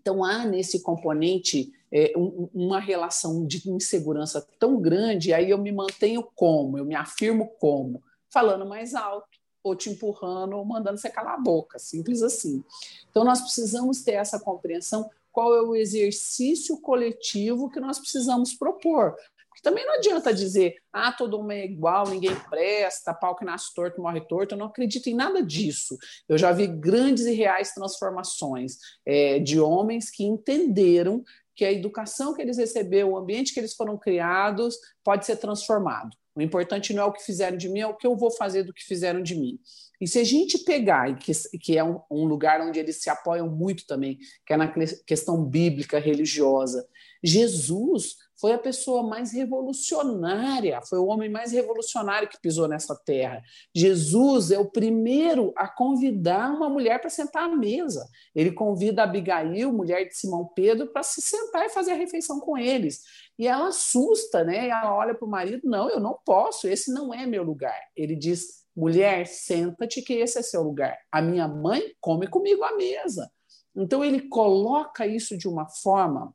Então, há nesse componente é, um, uma relação de insegurança tão grande, aí eu me mantenho como? Eu me afirmo como? Falando mais alto, ou te empurrando, ou mandando você calar a boca, simples assim. Então, nós precisamos ter essa compreensão qual é o exercício coletivo que nós precisamos propor. Também não adianta dizer, ah, todo mundo é igual, ninguém presta, pau que nasce torto, morre torto. Eu não acredito em nada disso. Eu já vi grandes e reais transformações é, de homens que entenderam que a educação que eles receberam, o ambiente que eles foram criados, pode ser transformado. O importante não é o que fizeram de mim, é o que eu vou fazer do que fizeram de mim. E se a gente pegar, que, que é um, um lugar onde eles se apoiam muito também, que é na questão bíblica, religiosa, Jesus foi a pessoa mais revolucionária, foi o homem mais revolucionário que pisou nessa terra. Jesus é o primeiro a convidar uma mulher para sentar à mesa. Ele convida Abigail, mulher de Simão Pedro, para se sentar e fazer a refeição com eles. E ela assusta, né? Ela olha para o marido: não, eu não posso, esse não é meu lugar. Ele diz: mulher, senta-te, que esse é seu lugar. A minha mãe come comigo à mesa. Então ele coloca isso de uma forma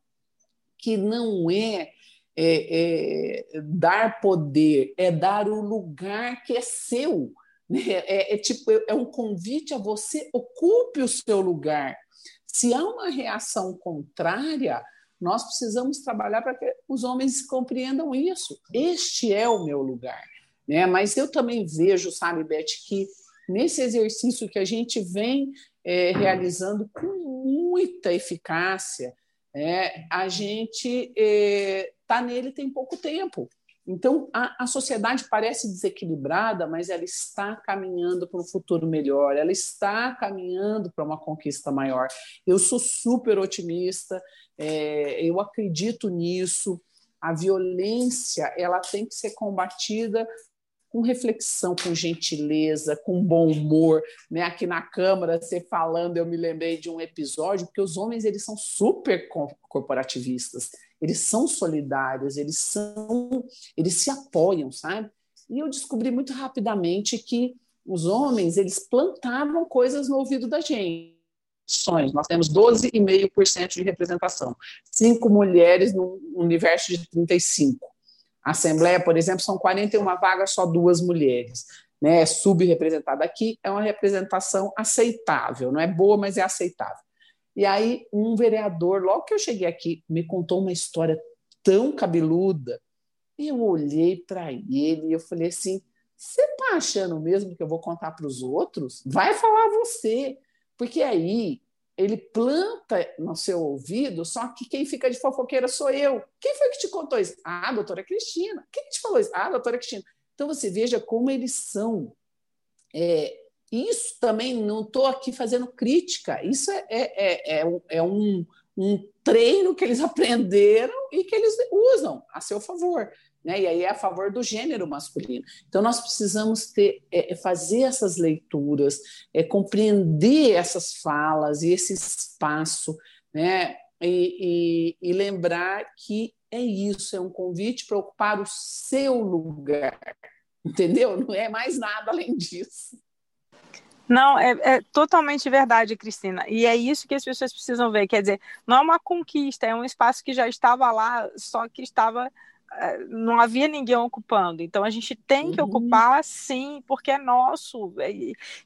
que não é, é, é dar poder, é dar o lugar que é seu. Né? É, é, tipo, é um convite a você ocupe o seu lugar. Se há uma reação contrária, nós precisamos trabalhar para que os homens compreendam isso. Este é o meu lugar. Né? Mas eu também vejo, sabe, Beth, que nesse exercício que a gente vem é, realizando com muita eficácia, é, a gente está é, nele tem pouco tempo. Então, a, a, sociedade parece desequilibrada, mas ela está caminhando para um futuro melhor, ela está caminhando para uma conquista maior. Eu sou super otimista, é, eu acredito nisso. A violência ela tem que ser combatida com reflexão, com gentileza, com bom humor. Né? Aqui na Câmara, você falando, eu me lembrei de um episódio, porque os homens eles são super corporativistas, eles são solidários, eles são, eles se apoiam, sabe? E eu descobri muito rapidamente que os homens eles plantavam coisas no ouvido da gente. Nós temos 12,5% de representação, cinco mulheres no universo de 35 Assembleia, por exemplo, são 41 vagas, só duas mulheres. Né, é subrepresentada aqui, é uma representação aceitável, não é boa, mas é aceitável. E aí, um vereador, logo que eu cheguei aqui, me contou uma história tão cabeluda, e eu olhei para ele e eu falei assim: você está achando mesmo que eu vou contar para os outros? Vai falar você. Porque aí ele planta no seu ouvido, só que quem fica de fofoqueira sou eu. Quem foi que te contou isso? Ah, doutora Cristina. Quem te falou isso? Ah, doutora Cristina. Então você veja como eles são. É, isso também não estou aqui fazendo crítica, isso é, é, é, é um, um treino que eles (laughs) aprenderam e que eles usam a seu favor né? E aí é a favor do gênero masculino. Então nós precisamos ter, é, é, fazer essas leituras, é, compreender essas falas e esse espaço, né? E, e, e lembrar que é isso, é um convite para ocupar o seu lugar, entendeu? Não é mais nada além disso. Não, é, é, totalmente verdade, Cristina. E é isso que as pessoas precisam ver. Quer dizer, não é uma conquista, é um espaço que já estava lá, só que estava não havia ninguém ocupando. Então a gente tem que uhum. ocupar, sim, porque é nosso.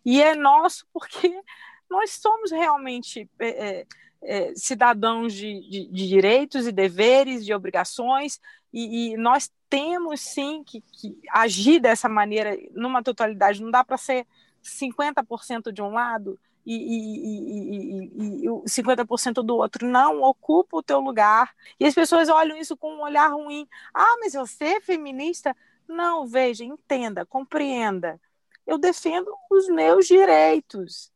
E é nosso porque (laughs) nós somos realmente é, é, é, cidadãos de, de, de, direitos e deveres, de obrigações, e, e nós temos sim que, que, agir dessa maneira numa totalidade. Não dá para ser 50% de um lado e, e, e, e, e 50% do outro. Não ocupa o teu lugar. E as pessoas olham isso com um olhar ruim. Ah, mas você é feminista? Não, veja, entenda, compreenda. Eu defendo os meus direitos.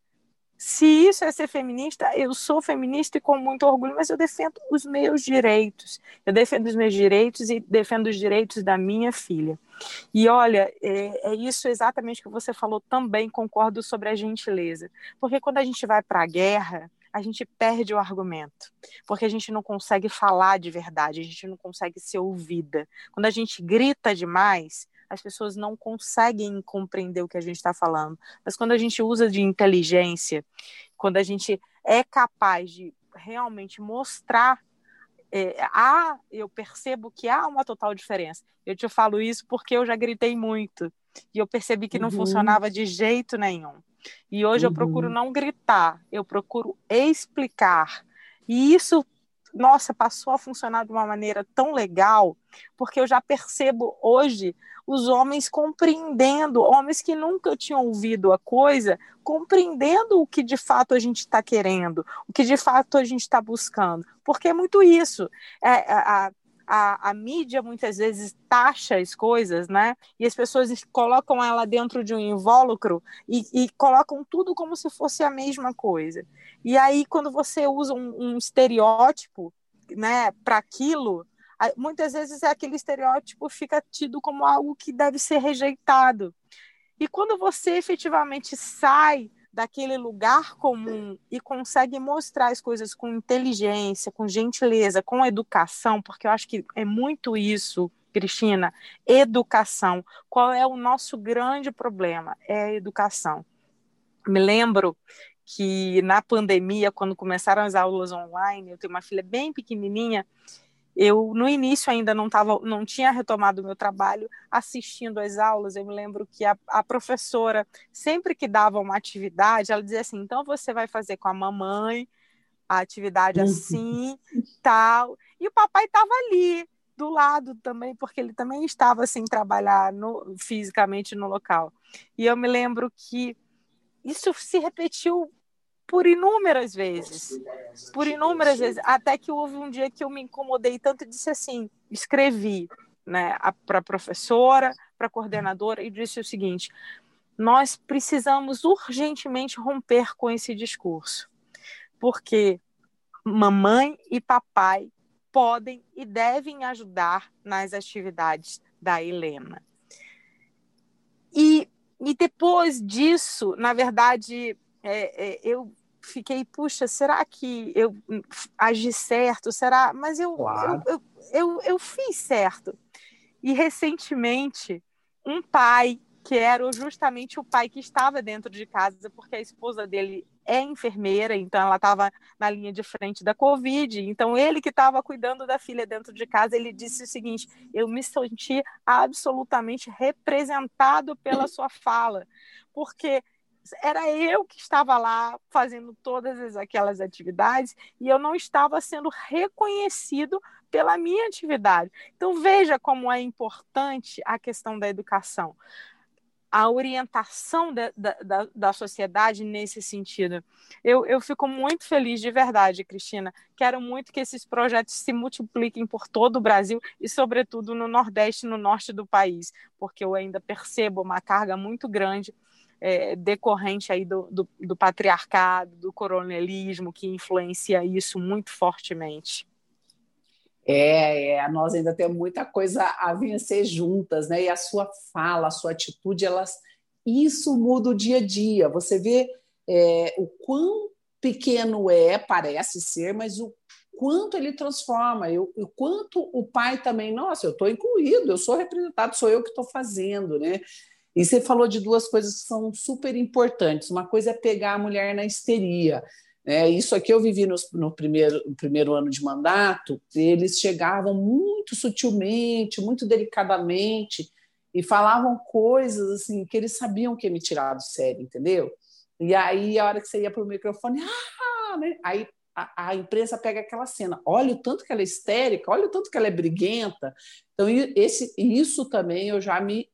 Se isso é ser feminista, eu sou feminista e com muito orgulho, mas eu defendo os meus direitos. Eu defendo os meus direitos e defendo os direitos da minha filha. E olha, é, é isso exatamente que você falou também, concordo sobre a gentileza. Porque quando a gente vai para a guerra, a gente perde o argumento, porque a gente não consegue falar de verdade, a gente não consegue ser ouvida. Quando a gente grita demais, as pessoas não conseguem compreender o que a gente está falando. Mas quando a gente usa de inteligência, quando a gente é capaz de realmente mostrar é, há, eu percebo que há uma total diferença. Eu te falo isso porque eu já gritei muito e eu percebi que não uhum. funcionava de jeito nenhum. E hoje uhum. eu procuro não gritar, eu procuro explicar. E isso, nossa, passou a funcionar de uma maneira tão legal, porque eu já percebo hoje os homens compreendendo, homens que nunca tinham ouvido a coisa, compreendendo o que de fato a gente está querendo, o que de fato a gente está buscando. Porque é muito isso. É, a, a, a, mídia muitas vezes taxa as coisas, né? E as pessoas colocam ela dentro de um invólucro e, e colocam tudo como se fosse a mesma coisa. E aí, quando você usa um, um estereótipo né, para aquilo, muitas vezes é aquele estereótipo fica tido como algo que deve ser rejeitado. E quando você efetivamente sai daquele lugar comum e consegue mostrar as coisas com inteligência, com gentileza, com educação, porque eu acho que é muito isso, Cristina, educação. Qual é o nosso grande problema? É a educação. Me lembro que na pandemia, quando começaram as aulas online, eu tenho uma filha bem pequenininha eu no início ainda não tava, não tinha retomado o meu trabalho assistindo às aulas. Eu me lembro que a, a, professora sempre que dava uma atividade, ela dizia assim: então você vai fazer com a mamãe a atividade uhum. assim, tal. E o papai estava ali do lado também, porque ele também estava sem trabalhar no, fisicamente no local. E eu me lembro que isso se repetiu por inúmeras vezes. Por inúmeras vezes. Até que houve um dia que eu me incomodei tanto e disse assim: escrevi né, para a professora, para a coordenadora, e disse o seguinte: nós precisamos urgentemente romper com esse discurso. Porque mamãe e papai podem e devem ajudar nas atividades da Helena. E, e depois disso, na verdade, é, é, eu fiquei, puxa, será que eu agi certo? Será? Mas eu, claro. eu, eu, eu, eu fiz certo. E recentemente, um pai que era justamente o pai que estava dentro de casa, porque a esposa dele é enfermeira, então ela estava na linha de frente da Covid. Então, ele que estava cuidando da filha dentro de casa, ele disse o seguinte: Eu me senti absolutamente representado pela sua fala, porque era eu que estava lá fazendo todas aquelas atividades e eu não estava sendo reconhecido pela minha atividade. Então, veja como é importante a questão da educação a orientação da, da, da sociedade nesse sentido. Eu, eu fico muito feliz de verdade, Cristina. Quero muito que esses projetos se multipliquem por todo o Brasil e, sobretudo, no Nordeste e no Norte do país, porque eu ainda percebo uma carga muito grande é, decorrente aí do, do, do patriarcado, do coronelismo, que influencia isso muito fortemente. É, é, nós ainda temos muita coisa a vencer juntas, né? E a sua fala, a sua atitude, elas, isso muda o dia a dia. Você vê é, o quão pequeno é, parece ser, mas o quanto ele transforma, eu, o quanto o pai também, nossa, eu estou incluído, eu sou representado, sou eu que estou fazendo, né? E você falou de duas coisas que são super importantes. Uma coisa é pegar a mulher na histeria. É, isso aqui eu vivi no, no primeiro, no primeiro ano de mandato, eles chegavam muito sutilmente, muito delicadamente, e falavam coisas assim que eles sabiam que ia me tirar do sério, entendeu? E aí, a hora que você ia para o microfone, (laughs) ah, né? aí a, a, imprensa pega aquela cena, olha o tanto que ela é histérica, olha o tanto que ela é briguenta. Então, esse, isso também eu já me,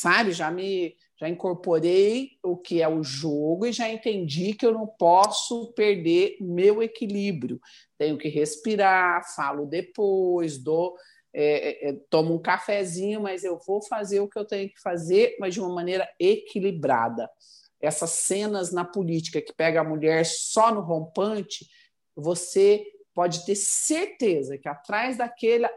sabe, já me já incorporei o que é o jogo e já entendi que eu não posso perder meu equilíbrio. Tenho que respirar, falo depois, dou, é, é, é, tomo um cafezinho, mas eu vou fazer o que eu tenho que fazer, mas de uma maneira equilibrada. Essas cenas na política que pega a mulher só no rompante, você pode ter certeza que atrás daquele,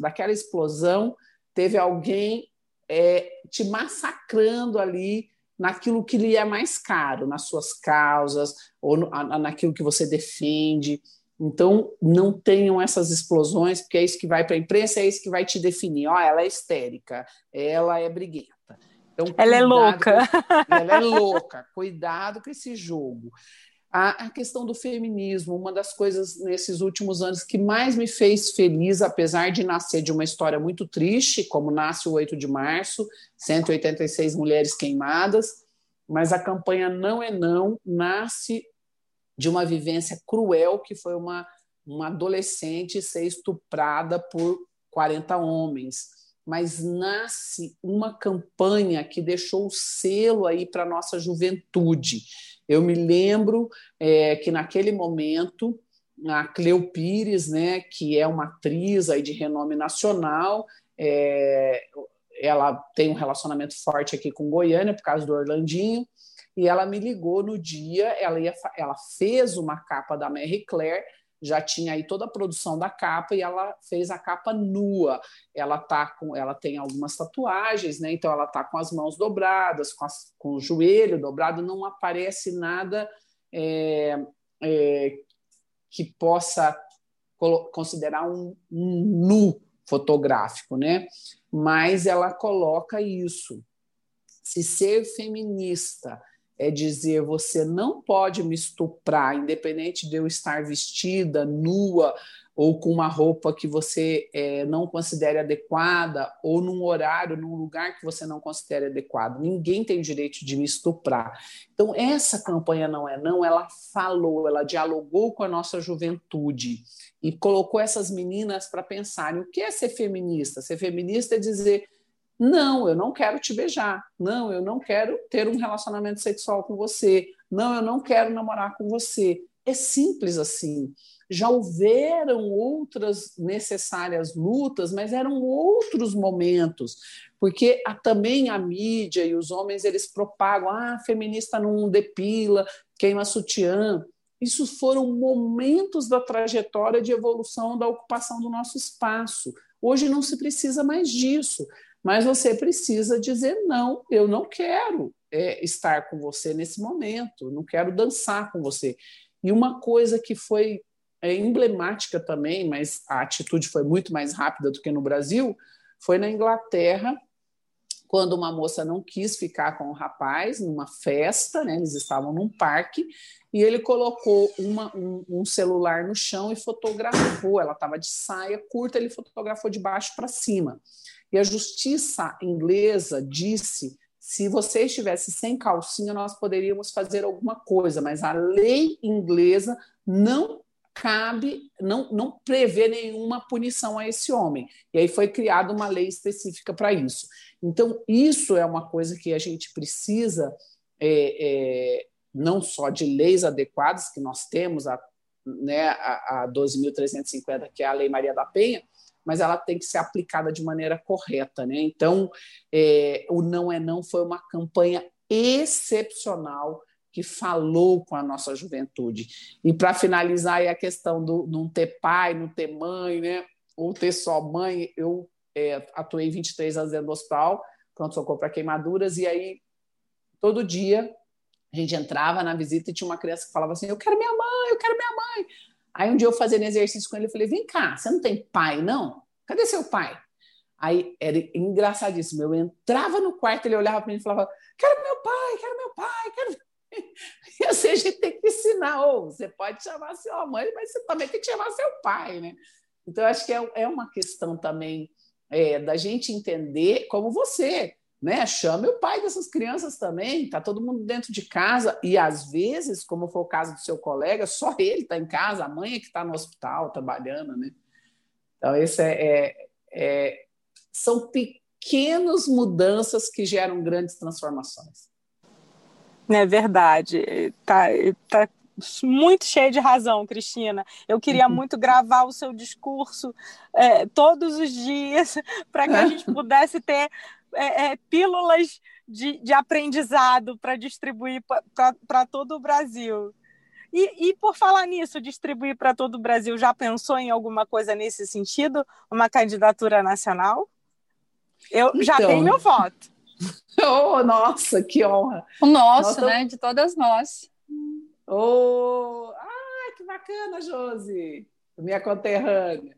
daquela explosão teve alguém é, te massacrando ali naquilo que lhe é mais caro, nas suas causas ou no, naquilo que você defende. Então, não tenham essas explosões, porque é isso que vai para a imprensa, é isso que vai te definir. Ó, oh, ela é histérica, ela é briguenta. Então, ela é louca. Com, ela é louca. Cuidado com esse jogo. A, questão do feminismo, uma das coisas nesses últimos anos que mais me fez feliz, apesar de nascer de uma história muito triste, como nasce o 8 de março, 186 mulheres queimadas, mas a campanha Não é Não nasce de uma vivência cruel que foi uma, uma adolescente ser estuprada por 40 homens. Mas nasce uma campanha que deixou o selo aí para a nossa juventude eu me lembro é, que naquele momento a Cleo Pires, né, que é uma atriz aí de renome nacional, é, ela tem um relacionamento forte aqui com Goiânia por causa do Orlandinho, e ela me ligou no dia, ela, ia, ela fez uma capa da Mary Claire já tinha aí toda a produção da capa e ela fez a capa nua. Ela tá com, ela tem algumas tatuagens, né? Então ela tá com as mãos dobradas, com, as, com o joelho dobrado, não aparece nada é, é, que possa considerar um, um nu fotográfico, né? Mas ela coloca isso. Se ser feminista é dizer você não pode me estuprar, independente de eu estar vestida, nua, ou com uma roupa que você é, não considere adequada, ou num horário, num lugar que você não considere adequado. Ninguém tem direito de me estuprar. Então, essa campanha Não É Não, ela falou, ela dialogou com a nossa juventude e colocou essas meninas para pensarem o que é ser feminista. Ser feminista é dizer não, eu não quero te beijar. Não, eu não quero ter um relacionamento sexual com você. Não, eu não quero namorar com você. É simples assim. Já houveram outras necessárias lutas, mas eram outros momentos, porque a, também a mídia e os homens eles propagam: ah, feminista não depila, queima sutiã. Isso foram momentos da trajetória de evolução da ocupação do nosso espaço. Hoje não se precisa mais disso, mas você precisa dizer: não, eu não quero é, estar com você nesse momento, não quero dançar com você. E uma coisa que foi é, emblemática também, mas a atitude foi muito mais rápida do que no Brasil, foi na Inglaterra, quando uma moça não quis ficar com o rapaz numa festa, né, eles estavam num parque, e ele colocou uma, um, um, celular no chão e fotografou. Ela estava de saia curta, ele fotografou de baixo para cima. E a justiça inglesa disse se você estivesse sem calcinha, nós poderíamos fazer alguma coisa, mas a lei inglesa não cabe, não, não prevê nenhuma punição a esse homem. E aí foi criada uma lei específica para isso. Então, isso é uma coisa que a gente precisa, é, é, não só de leis adequadas, que nós temos, a, né, a, a 12.350, que é a Lei Maria da Penha, mas ela tem que ser aplicada de maneira correta. Né? Então, é, o Não é Não foi uma campanha excepcional que falou com a nossa juventude. E para finalizar, a questão do não ter pai, não ter mãe, né? ou ter só mãe. Eu é, atuei 23 anos dentro do hospital, pronto-socorro para queimaduras, e aí todo dia a gente entrava na visita e tinha uma criança que falava assim: Eu quero minha mãe, eu quero minha mãe. Aí um dia eu fazendo exercício com ele, eu falei: vem cá, você não tem pai, não? Cadê seu pai? Aí era engraçadíssimo. Eu entrava no quarto, ele olhava para mim e falava: quero meu pai, quero meu pai, quero. (laughs) E assim a gente tem que ensinar, ou você pode chamar sua mãe, mas você também tem que chamar seu pai, né? Então, acho que é, é uma questão também é, da gente entender como você né? Chame o pai dessas crianças também, tá todo mundo dentro de casa e às vezes, como foi o caso do seu colega, só ele está em casa, a mãe é que está no hospital trabalhando, né? Então esse é, é, é, são pequenas mudanças que geram grandes transformações. É verdade, tá, tá muito cheio de razão, Cristina. Eu queria uhum. muito gravar o seu discurso é, todos os dias (laughs) para que a (laughs) gente pudesse ter é, é, pílulas de, de aprendizado para distribuir para todo o Brasil. E, e, por falar nisso, distribuir para todo o Brasil, já pensou em alguma coisa nesse sentido? Uma candidatura nacional? Eu então, já tenho meu voto. (laughs) Oh, nossa, que honra! O nosso, né? De todas nós. Oh, ah, que bacana, Josi! Minha conterrânea.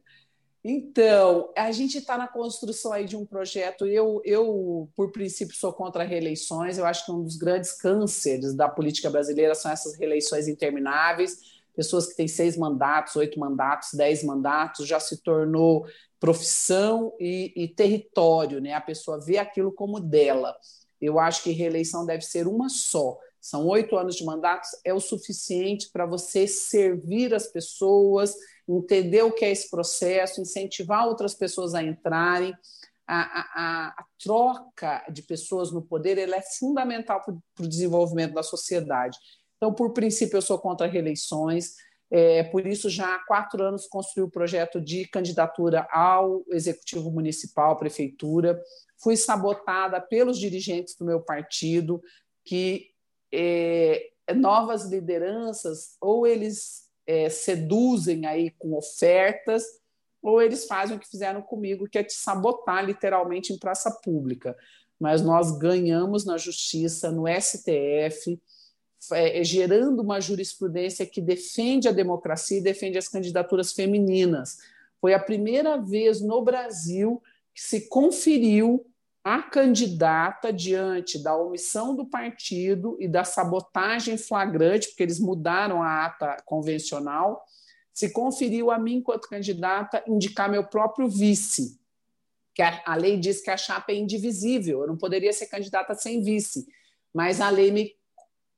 Então, a gente está na construção aí de um projeto. Eu, eu, por princípio, sou contra reeleições. Eu acho que um dos grandes cânceres da política brasileira são essas reeleições intermináveis. Pessoas que têm seis mandatos, oito mandatos, dez mandatos, já se tornou profissão e, e território, né? A pessoa vê aquilo como dela. Eu acho que reeleição deve ser uma só. São oito anos de mandatos, é o suficiente para você servir as pessoas entender o que é esse processo, incentivar outras pessoas a entrarem. A, a, a troca de pessoas no poder ela é fundamental para o desenvolvimento da sociedade. Então, por princípio, eu sou contra reeleições. É, por isso, já há quatro anos construí o projeto de candidatura ao Executivo Municipal, Prefeitura. Fui sabotada pelos dirigentes do meu partido, que é, novas lideranças, ou eles é, seduzem aí com ofertas, ou eles fazem o que fizeram comigo, que é te sabotar literalmente em praça pública. Mas nós ganhamos na justiça, no STF, é, gerando uma jurisprudência que defende a democracia e defende as candidaturas femininas. Foi a primeira vez no Brasil que se conferiu a candidata diante da omissão do partido e da sabotagem flagrante, porque eles mudaram a ata convencional, se conferiu a mim, enquanto candidata, indicar meu próprio vice. Que a, a lei diz que a chapa é indivisível, eu não poderia ser candidata sem vice, mas a lei me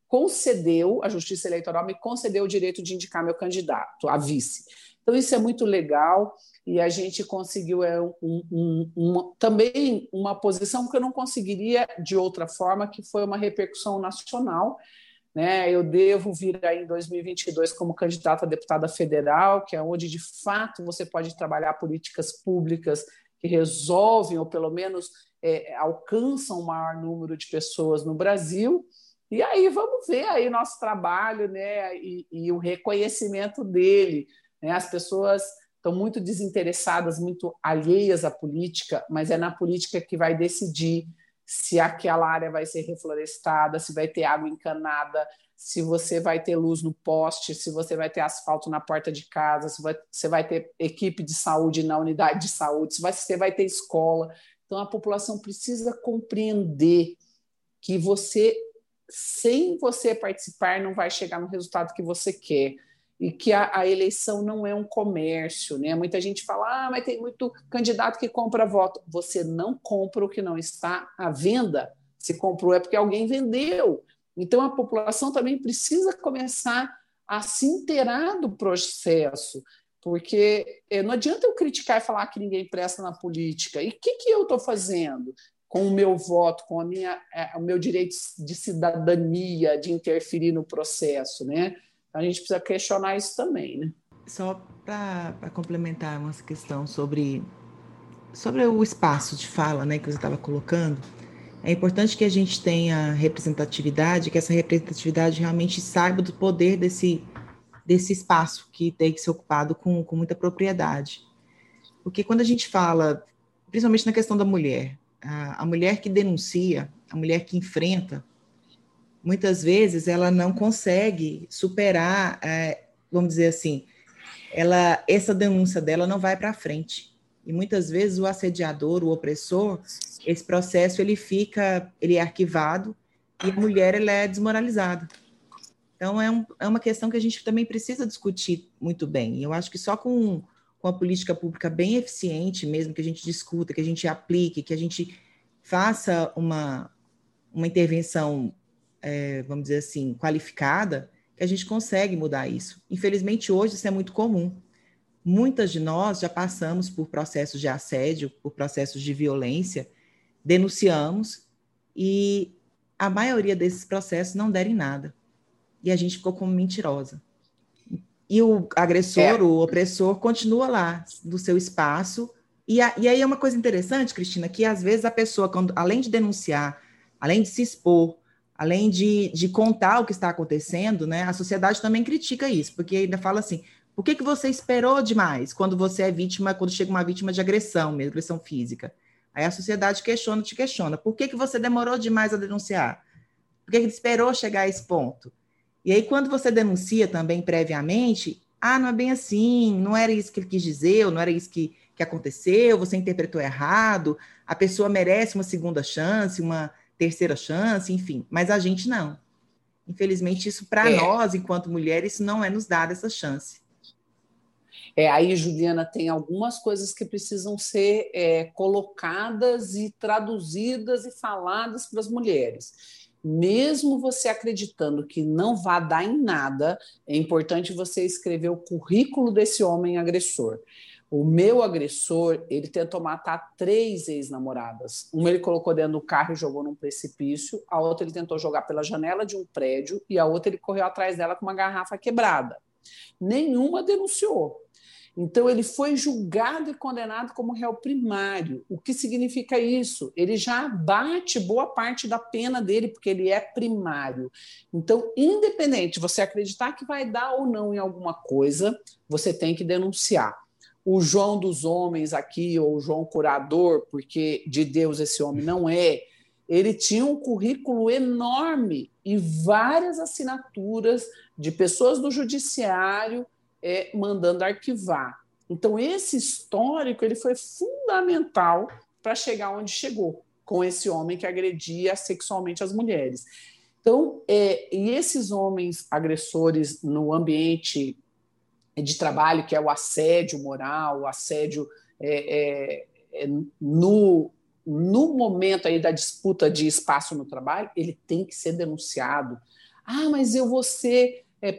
concedeu, a Justiça Eleitoral me concedeu o direito de indicar meu candidato a vice. Então, isso é muito legal e a gente conseguiu é, um, um, também uma posição que eu não conseguiria de outra forma, que foi uma repercussão nacional. né? Eu devo vir aí em 2022 como candidata a deputada federal, que é onde de fato você pode trabalhar políticas públicas que resolvem ou pelo menos é, alcançam um maior número de pessoas no Brasil. E aí vamos ver aí nosso trabalho, né? E, e o reconhecimento dele. Né? As pessoas estão muito desinteressadas, muito alheias à política, mas é na política que vai decidir se aquela área vai ser reflorestada, se vai ter água encanada, se você vai ter luz no poste, se você vai ter asfalto na porta de casa, se você vai ter equipe de saúde na unidade de saúde, se você vai ter escola. Então a população precisa compreender que você, sem você participar, não vai chegar no resultado que você quer e que a, a, eleição não é um comércio, né? Muita gente fala, ah, mas tem muito candidato que compra voto. Você não compra o que não está à venda. Se comprou é porque alguém vendeu. Então a população também precisa começar a se inteirar do processo, porque eh, não adianta eu criticar e falar que ninguém presta na política. E o que, que eu estou fazendo? com o meu voto, com a minha, eh, o meu direito de cidadania, de interferir no processo, né? A gente precisa questionar isso também, né? Só para complementar uma questão sobre, sobre o espaço de fala né, que você estava colocando, é importante que a gente tenha representatividade, que essa representatividade realmente saiba do poder desse, desse espaço que tem que ser ocupado com, com muita propriedade. Porque quando a gente fala, principalmente na questão da mulher, a, a mulher que denuncia, a mulher que enfrenta, muitas vezes ela não consegue superar, é, vamos dizer assim, ela, essa denúncia dela não vai para frente. E muitas vezes o assediador, o opressor, esse processo ele fica, ele é arquivado e a mulher ela é desmoralizada. Então é, um, é uma questão que a gente também precisa discutir muito bem. E eu acho que só com, com a política pública bem eficiente, mesmo que a gente discuta, que a gente aplique, que a gente faça uma, uma intervenção é, vamos dizer assim, qualificada, que a gente consegue mudar isso. Infelizmente, hoje isso é muito comum. Muitas de nós já passamos por processos de assédio, por processos de violência, denunciamos e a maioria desses processos não deram em nada. E a gente ficou como mentirosa. E o agressor, é. o opressor, continua lá, no seu espaço. E, a, e aí é uma coisa interessante, Cristina, que às vezes a pessoa, quando, além de denunciar, além de se expor, além de, de contar o que está acontecendo, né, a sociedade também critica isso, porque ainda fala assim, por que, que você esperou demais quando você é vítima, quando chega uma vítima de agressão, mesmo agressão física? Aí a sociedade questiona, te questiona, por que, que você demorou demais a denunciar? Por que, que esperou chegar a esse ponto? E aí, quando você denuncia também previamente, ah, não é bem assim, não era isso que ele quis dizer, ou não era isso que, que aconteceu, você interpretou errado, a pessoa merece uma segunda chance, uma, terceira chance, enfim, mas a gente não. Infelizmente, isso para é. nós, enquanto mulheres, não é nos dado essa chance. É, aí, Juliana, tem algumas coisas que precisam ser é, colocadas e traduzidas e faladas para as mulheres. Mesmo você acreditando que não vai dar em nada, é importante você escrever o currículo desse homem agressor. O meu agressor, ele tentou matar três ex-namoradas. Uma ele colocou dentro do carro e jogou num precipício, a outra ele tentou jogar pela janela de um prédio e a outra ele correu atrás dela com uma garrafa quebrada. Nenhuma denunciou. Então ele foi julgado e condenado como réu primário. O que significa isso? Ele já bate boa parte da pena dele porque ele é primário. Então, independente de você acreditar que vai dar ou não em alguma coisa, você tem que denunciar o João dos homens aqui, ou o João curador, porque de Deus esse homem não é, ele tinha um currículo enorme e várias assinaturas de pessoas do judiciário é, mandando arquivar. Então, esse histórico ele foi fundamental para chegar onde chegou, com esse homem que agredia sexualmente as mulheres. Então, é, e esses homens agressores no ambiente de trabalho, que é o assédio moral, o assédio é, é, é, no, no momento aí da disputa de espaço no trabalho, ele tem que ser denunciado. Ah, mas eu vou ser é,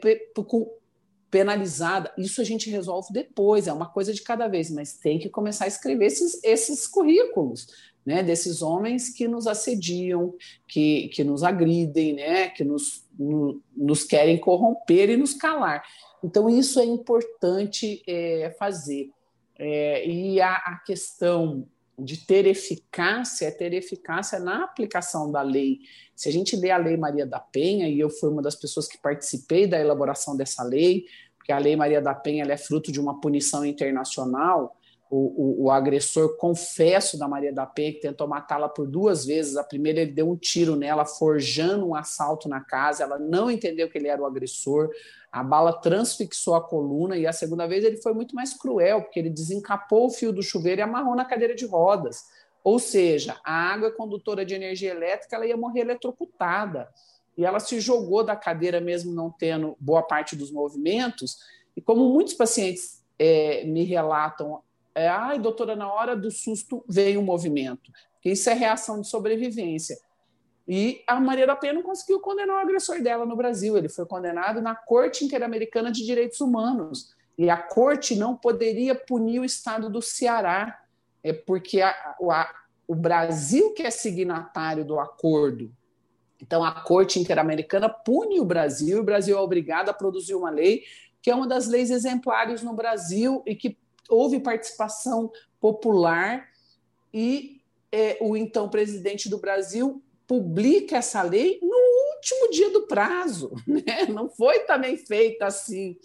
penalizada. Isso a gente resolve depois, é uma coisa de cada vez, mas tem que começar a escrever esses, esses currículos. Né, desses homens que nos assediam, que, que nos agridem, né, que nos, no, nos querem corromper e nos calar. Então, isso é importante é, fazer. É, e a, a, questão de ter eficácia é ter eficácia na aplicação da lei. Se a gente lê a Lei Maria da Penha, e eu fui uma das pessoas que participei da elaboração dessa lei, porque a Lei Maria da Penha é fruto de uma punição internacional, o, o, o, agressor confesso da Maria da Penha, que tentou matá-la por duas vezes. A primeira, ele deu um tiro nela, forjando um assalto na casa. Ela não entendeu que ele era o agressor. A bala transfixou a coluna. E a segunda vez, ele foi muito mais cruel, porque ele desencapou o fio do chuveiro e amarrou na cadeira de rodas. Ou seja, a água é condutora de energia elétrica, ela ia morrer eletrocutada. E ela se jogou da cadeira, mesmo não tendo boa parte dos movimentos. E como muitos pacientes é, me relatam é, ai, doutora, na hora do susto veio um movimento. Isso é reação de sobrevivência. E a Maria da Penha não conseguiu condenar o agressor dela no Brasil. Ele foi condenado na Corte Interamericana de Direitos Humanos. E a corte não poderia punir o estado do Ceará, é porque a, a, o Brasil que é signatário do acordo. Então, a Corte Interamericana pune o Brasil, e o Brasil é obrigado a produzir uma lei que é uma das leis exemplares no Brasil e que houve participação popular e é, o então presidente do Brasil publica essa lei no último dia do prazo, (laughs) né? não foi também feita assim.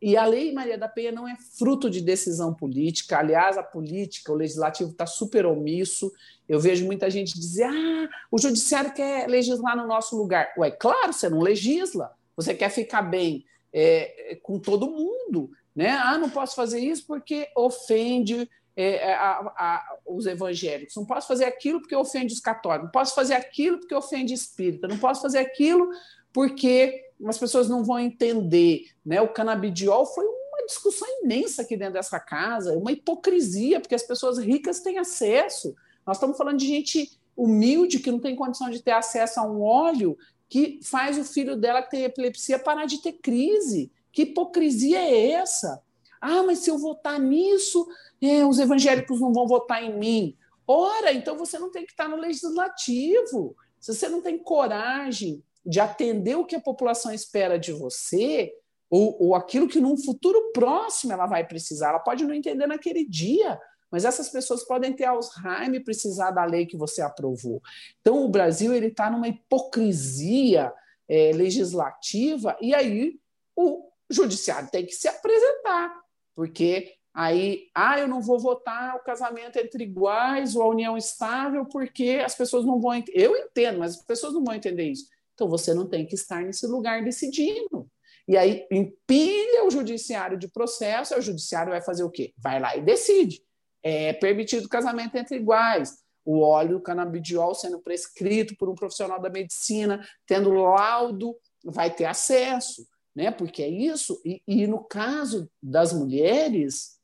E a Lei Maria da Penha não é fruto de decisão política. Aliás, a política, o legislativo está super omisso. Eu vejo muita gente dizer: ah, o judiciário quer legislar no nosso lugar. Ué, claro, você não legisla. Você quer ficar bem é, com todo mundo. Né? Ah, não posso fazer isso porque ofende é, é, a, a, os evangélicos. Não posso fazer aquilo porque ofende os católicos. Não posso fazer aquilo porque ofende espírita. Não posso fazer aquilo porque as pessoas não vão entender. Né? O canabidiol foi uma discussão imensa aqui dentro dessa casa, uma hipocrisia, porque as pessoas ricas têm acesso. Nós estamos falando de gente humilde que não tem condição de ter acesso a um óleo que faz o filho dela que tem epilepsia parar de ter crise. Que hipocrisia é essa? Ah, mas se eu votar nisso, é, os evangélicos não vão votar em mim. Ora, então você não tem que estar no legislativo. Se você não tem coragem de atender o que a população espera de você, ou, ou aquilo que num futuro próximo ela vai precisar, ela pode não entender naquele dia, mas essas pessoas podem ter Alzheimer e precisar da lei que você aprovou. Então, o Brasil ele está numa hipocrisia é, legislativa, e aí o o judiciário tem que se apresentar, porque aí, ah, eu não vou votar o casamento entre iguais ou a união estável, porque as pessoas não vão. Eu entendo, mas as pessoas não vão entender isso. Então você não tem que estar nesse lugar decidindo. E aí empilha o judiciário de processo, aí o judiciário vai fazer o quê? Vai lá e decide. É permitido casamento entre iguais. O óleo canabidiol sendo prescrito por um profissional da medicina, tendo laudo, vai ter acesso né? Porque é isso. E, e no caso das mulheres,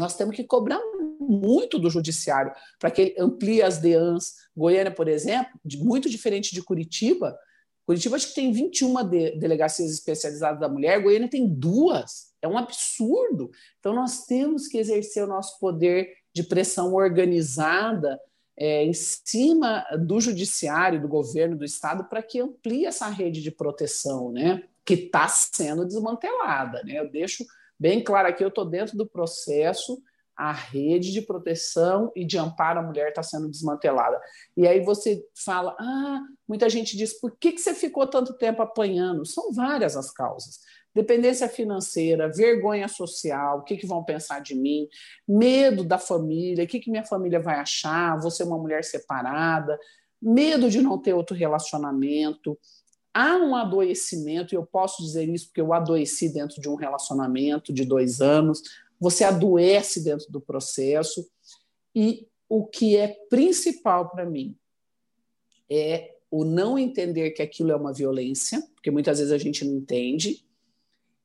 nós temos que cobrar muito do judiciário para que ele amplie as DEANs. Goiânia, por exemplo, muito diferente de Curitiba. Curitiba acho que tem 21 de, delegacias especializadas da mulher, Goiânia tem duas. É um absurdo. Então nós temos que exercer o nosso poder de pressão organizada é, em cima do judiciário, do governo, do estado, para que amplie essa rede de proteção, né? que está sendo desmantelada. Né? Eu deixo bem claro aqui, eu estou dentro do processo, a rede de proteção e de amparo à mulher está sendo desmantelada. E aí você fala, ah, muita gente diz, por que, que você ficou tanto tempo apanhando? São várias as causas. Dependência financeira, vergonha social, o que, que vão pensar de mim, medo da família, o que, que minha família vai achar, vou ser uma mulher separada, medo de não ter outro relacionamento, há um adoecimento, e eu posso dizer isso porque eu adoeci dentro de um relacionamento de dois anos, você adoece dentro do processo, e o que é principal para mim é o não entender que aquilo é uma violência, porque muitas vezes a gente não entende,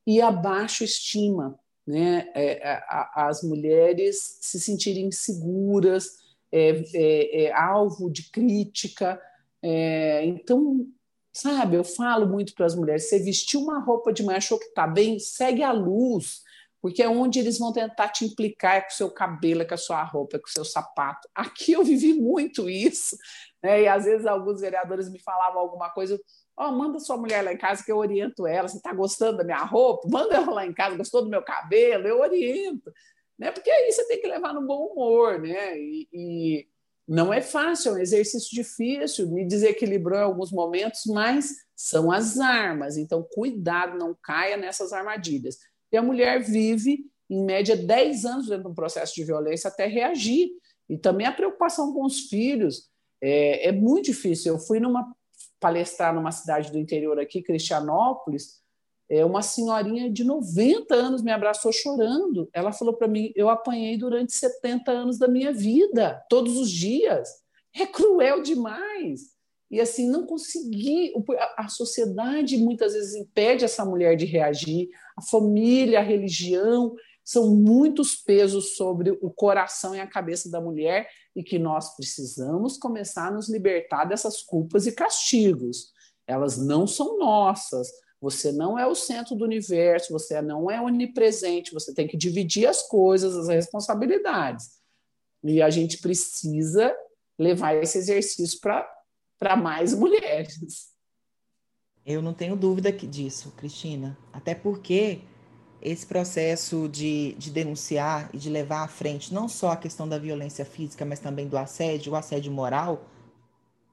e a baixa estima, né? É, é a, as mulheres se sentirem seguras, é, é, é, alvo de crítica. É, então, Sabe, eu falo muito para as mulheres: você vestiu uma roupa de manhã, achou que está bem, segue a luz, porque é onde eles vão tentar te implicar é com o seu cabelo, é com a sua roupa, é com o seu sapato. Aqui eu vivi muito isso, né? e às vezes alguns vereadores me falavam alguma coisa, ó, oh, manda sua mulher lá em casa que eu oriento ela, você está gostando da minha roupa? Manda ela lá em casa, gostou do meu cabelo? Eu oriento. Né? Porque aí você tem que levar no bom humor, né? E, e não é fácil, é um exercício difícil, me desequilibrou em alguns momentos, mas são as armas. Então, cuidado, não caia nessas armadilhas. E a mulher vive, em média, 10 anos dentro de um processo de violência até reagir. E também a preocupação com os filhos é, é muito difícil. Eu fui numa palestrar numa cidade do interior aqui, Cristianópolis, é, uma senhorinha de 90 anos me abraçou chorando. Ela falou para mim: Eu apanhei durante 70 anos da minha vida, todos os dias. É cruel demais. E assim, não consegui. A sociedade muitas vezes impede essa mulher de reagir, a família, a religião, são muitos pesos sobre o coração e a cabeça da mulher e que nós precisamos começar a nos libertar dessas culpas e castigos. Elas não são nossas, você não é o centro do universo, você não é onipresente, você tem que dividir as coisas, as responsabilidades. E a gente precisa levar esse exercício para mais mulheres. Eu não tenho dúvida disso, Cristina. Até porque esse processo de, de denunciar e de levar à frente não só a questão da violência física, mas também do assédio, o assédio moral,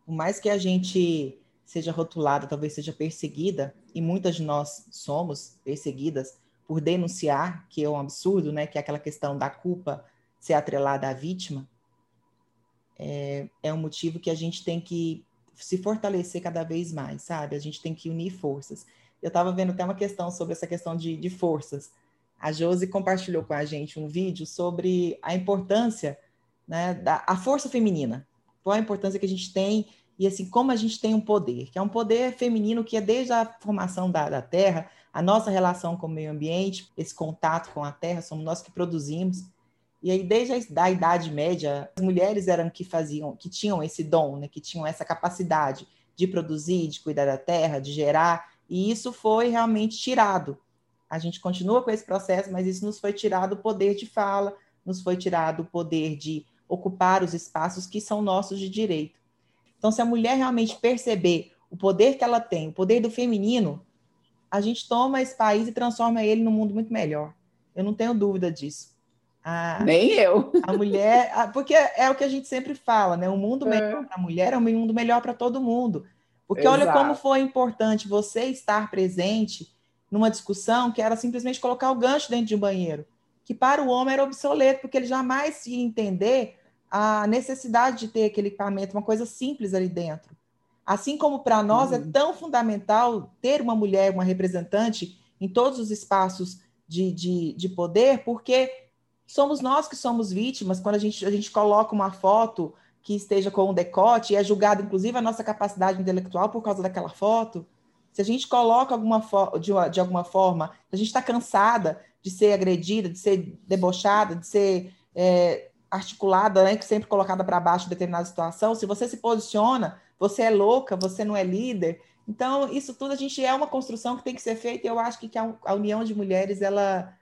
por mais que a gente seja rotulada, talvez seja perseguida, e muitas de nós somos perseguidas por denunciar, que é um absurdo, né? Que é aquela questão da culpa ser atrelada à vítima, é, é um motivo que a gente tem que se fortalecer cada vez mais, sabe? A gente tem que unir forças. Eu estava vendo até uma questão sobre essa questão de, de forças. A Josi compartilhou com a gente um vídeo sobre a importância, né, da a força feminina. Qual a importância que a gente tem e assim como a gente tem um poder, que é um poder feminino que é desde a formação da, da terra, a nossa relação com o meio ambiente, esse contato com a terra, somos nós que produzimos. E aí, desde a Idade Média, as mulheres eram que faziam, que tinham esse dom, né, que tinham essa capacidade de produzir, de cuidar da terra, de gerar, e isso foi realmente tirado. A gente continua com esse processo, mas isso nos foi tirado o poder de fala, nos foi tirado o poder de ocupar os espaços que são nossos de direito. Então, se a mulher realmente perceber o poder que ela tem, o poder do feminino, a gente toma esse país e transforma ele num mundo muito melhor. Eu não tenho dúvida disso. A, Nem eu. A mulher, a, porque é o que a gente sempre fala, né? Um mundo melhor é. para a mulher é um mundo melhor para todo mundo. Porque Exato. olha como foi importante você estar presente numa discussão que era simplesmente colocar o gancho dentro de um banheiro, que para o homem era obsoleto, porque ele jamais ia entender a necessidade de ter aquele equipamento, uma coisa simples ali dentro. Assim como para nós uhum. é tão fundamental ter uma mulher, uma representante em todos os espaços de, de, de poder, porque somos nós que somos vítimas quando a gente, a gente coloca uma foto que esteja com um decote e é julgada, inclusive, a nossa capacidade intelectual por causa daquela foto. Se a gente coloca alguma de, de alguma forma, a gente está cansada de ser agredida, de ser debochada, de ser é, articulada, né, que sempre colocada para baixo em determinada situação, se você se posiciona, você é louca, você não é líder. Então, isso tudo a gente é uma construção que tem que ser feita, e eu acho que, que a, união de mulheres ela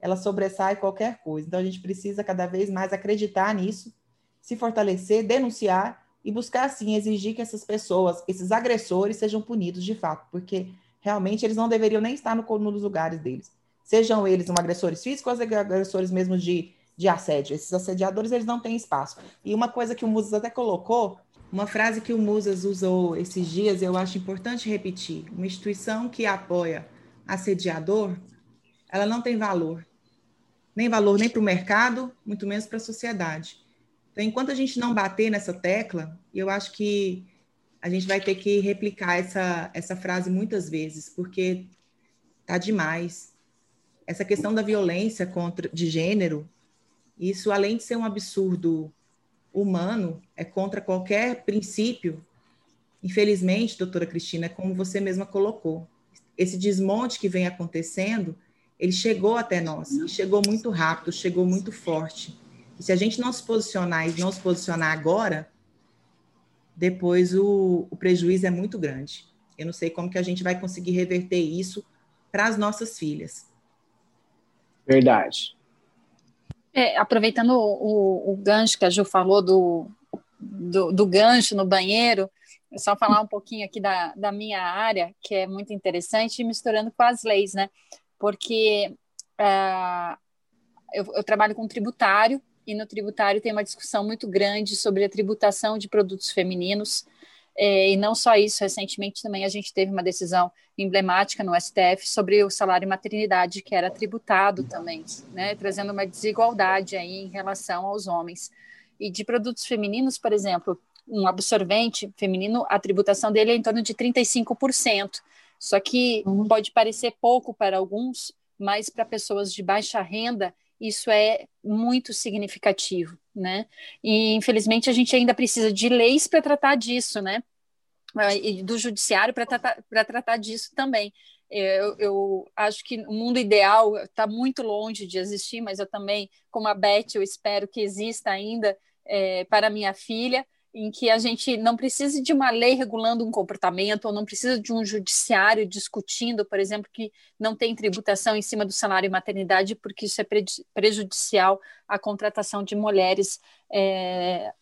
ela sobressai qualquer coisa. Então a gente precisa cada vez mais acreditar nisso, se fortalecer, denunciar e buscar assim exigir que essas pessoas, esses agressores sejam punidos de fato, porque realmente eles não deveriam nem estar no, nos lugares deles. Sejam eles um agressores físicos agressores mesmo de de assédio. Esses assediadores, eles não têm espaço. E uma coisa que o Musas até colocou, uma frase que o Musas usou esses dias, eu acho importante repetir. Uma instituição que apoia assediador, ela não tem valor. Nem valor nem para o mercado, muito menos para a sociedade. Então, enquanto a gente não bater nessa tecla, eu acho que a gente vai ter que replicar essa, essa frase muitas vezes, porque tá demais. Essa questão da violência contra de gênero, isso, além de ser um absurdo humano, é contra qualquer princípio. Infelizmente, doutora Cristina, é como você mesma colocou. Esse desmonte que vem acontecendo, ele chegou até nós, chegou muito rápido, chegou muito forte. E se a gente não se posicionar e não se posicionar agora, depois o, o prejuízo é muito grande. Eu não sei como que a gente vai conseguir reverter isso para as nossas filhas. Verdade. É, aproveitando o, o, gancho que a Ju falou do, do, do, gancho no banheiro, é só falar um pouquinho aqui da, da minha área, que é muito interessante, misturando com as leis, né? Porque uh, eu, eu trabalho com tributário, e no tributário tem uma discussão muito grande sobre a tributação de produtos femininos, é, e não só isso, recentemente também a gente teve uma decisão emblemática no STF sobre o salário maternidade, que era tributado também, né, trazendo uma desigualdade aí em relação aos homens. E de produtos femininos, por exemplo, um absorvente feminino, a tributação dele é em torno de 35%. Só que uhum. pode parecer pouco para alguns, mas para pessoas de baixa renda, isso é muito significativo, né? E infelizmente a gente ainda precisa de leis para tratar disso, né? Ah, e do judiciário para tratar, tratar disso também. Eu, eu, acho que o mundo ideal está muito longe de existir, mas eu também, como a Beth, eu espero que exista ainda é, para minha filha, em que a gente não precisa de uma lei regulando um comportamento, ou não precisa de um judiciário discutindo, por exemplo, que não tem tributação em cima do salário e maternidade, porque isso é prejudicial à contratação de mulheres é,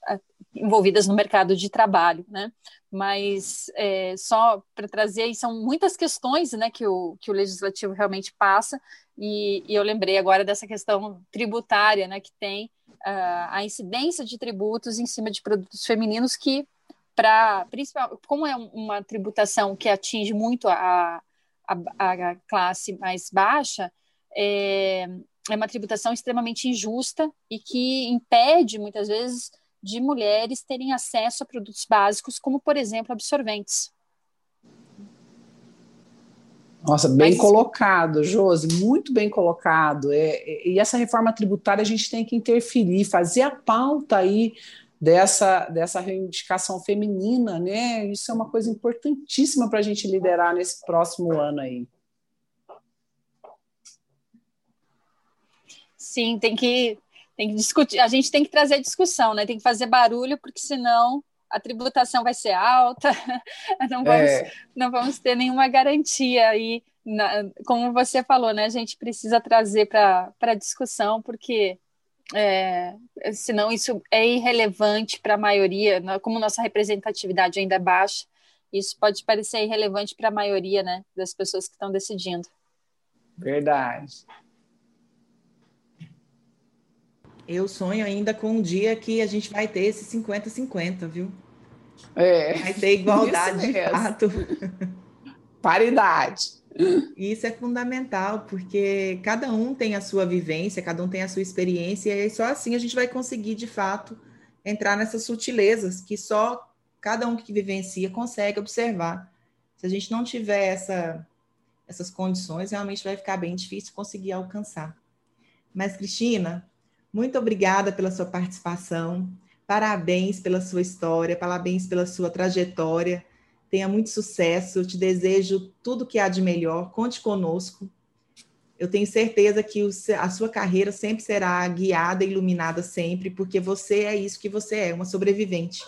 envolvidas no mercado de trabalho, né? Mas é, só para trazer, são muitas questões né, que, o, que o legislativo realmente passa, e, e eu lembrei agora dessa questão tributária né, que tem uh, a incidência de tributos em cima de produtos femininos que, para principal, como é uma tributação que atinge muito a, a, a classe mais baixa, é, é uma tributação extremamente injusta e que impede, muitas vezes, de mulheres terem acesso a produtos básicos, como, por exemplo, absorventes. Nossa, bem Mas... colocado, Josi, muito bem colocado. É, é, e essa reforma tributária a gente tem que interferir, fazer a pauta aí dessa, dessa reivindicação feminina, né? Isso é uma coisa importantíssima para a gente liderar nesse próximo ano aí. Sim, tem que, tem que discutir, a gente tem que trazer discussão, né? Tem que fazer barulho, porque senão a tributação vai ser alta, (laughs) não vamos, é. não vamos ter nenhuma garantia aí. como você falou, né? A gente precisa trazer para a discussão, porque é, senão isso é irrelevante para a maioria, como nossa representatividade ainda é baixa, isso pode parecer irrelevante para a maioria né, das pessoas que estão decidindo. Verdade. Eu sonho ainda com um dia que a gente vai ter esse 50-50, viu? É. Vai ter igualdade de fato. Paridade. Isso é fundamental, porque cada um tem a sua vivência, cada um tem a sua experiência, e só assim a gente vai conseguir, de fato, entrar nessas sutilezas que só cada um que vivencia consegue observar. Se a gente não tiver essa, essas condições, realmente vai ficar bem difícil conseguir alcançar. Mas, Cristina, muito obrigada pela sua participação. Parabéns pela sua história, parabéns pela sua trajetória. Tenha muito sucesso. Eu te desejo tudo que há de melhor. Conte conosco. Eu tenho certeza que a sua carreira sempre será guiada e iluminada sempre, porque você é isso que você é, uma sobrevivente.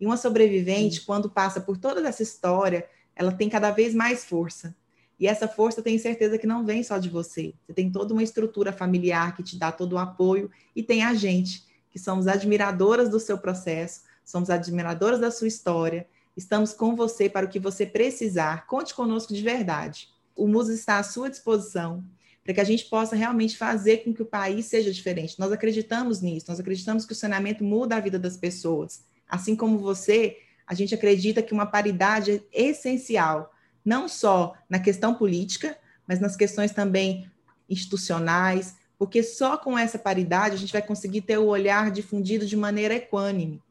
E uma sobrevivente, quando passa por toda essa história, ela tem cada vez mais força. E essa força, tenho certeza que não vem só de você. Você tem toda uma estrutura familiar que te dá todo o apoio e tem a gente, que somos admiradoras do seu processo, somos admiradoras da sua história. Estamos com você para o que você precisar. Conte conosco de verdade. O MUS está à sua disposição para que a gente possa realmente fazer com que o país seja diferente. Nós acreditamos nisso, nós acreditamos que o saneamento muda a vida das pessoas. Assim como você, a gente acredita que uma paridade é essencial não só na questão política, mas nas questões também institucionais, porque só com essa paridade a gente vai conseguir ter o olhar difundido de maneira equânime,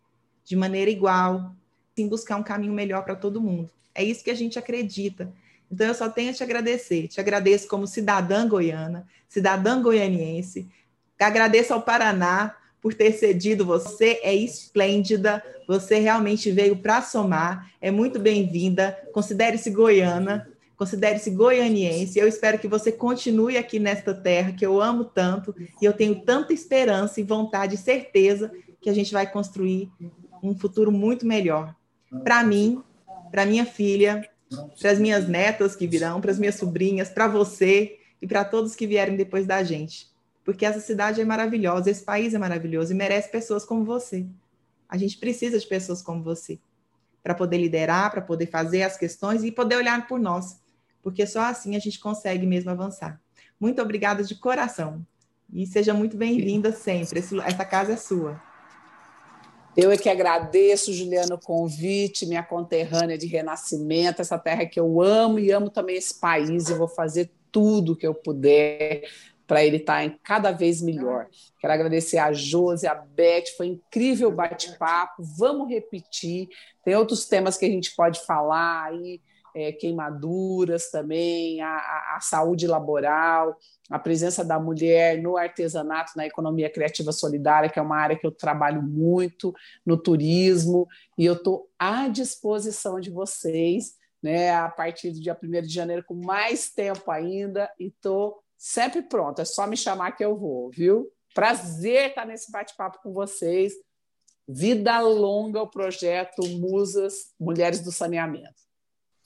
de maneira igual, sem buscar um caminho melhor para todo mundo. É isso que a gente acredita. Então eu só tenho a te agradecer. Te agradeço como cidadã goiana, cidadã goianiense. Agradeço ao Paraná por ter cedido. Você é esplêndida, você realmente veio para somar, é muito bem-vinda. Considere-se goiana, considere-se goianiense. Eu espero que você continue aqui nesta terra que eu amo tanto e eu tenho tanta esperança e vontade e certeza que a gente vai construir um futuro muito melhor. Para mim, para minha filha para as minhas netas que virão, para as minhas sobrinhas, para você e para todos que vierem depois da gente. Porque essa cidade é maravilhosa, esse país é maravilhoso e merece pessoas como você. A gente precisa de pessoas como você para poder liderar, para poder fazer as questões e poder olhar por nós, porque só assim a gente consegue mesmo avançar. Muito obrigada de coração e seja muito bem-vinda sempre. Essa casa é sua. Eu é que agradeço, Juliano, o convite, minha conterrânea de renascimento, essa terra que eu amo e amo também esse país. Eu vou fazer tudo que eu puder para ele estar tá em cada vez melhor. Quero agradecer a Josi, a Beth, foi incrível o bate-papo. Vamos repetir. Tem outros temas que a gente pode falar aí, é, queimaduras também, a, a, a, saúde laboral, a presença da mulher no artesanato, na economia criativa solidária, que é uma área que eu trabalho muito, no turismo, e eu estou à disposição de vocês. Né, a partir do dia 1 de janeiro, com mais tempo ainda, e estou sempre pronto, é só me chamar que eu vou, viu? Prazer estar nesse bate-papo com vocês. Vida longa o projeto Musas Mulheres do Saneamento.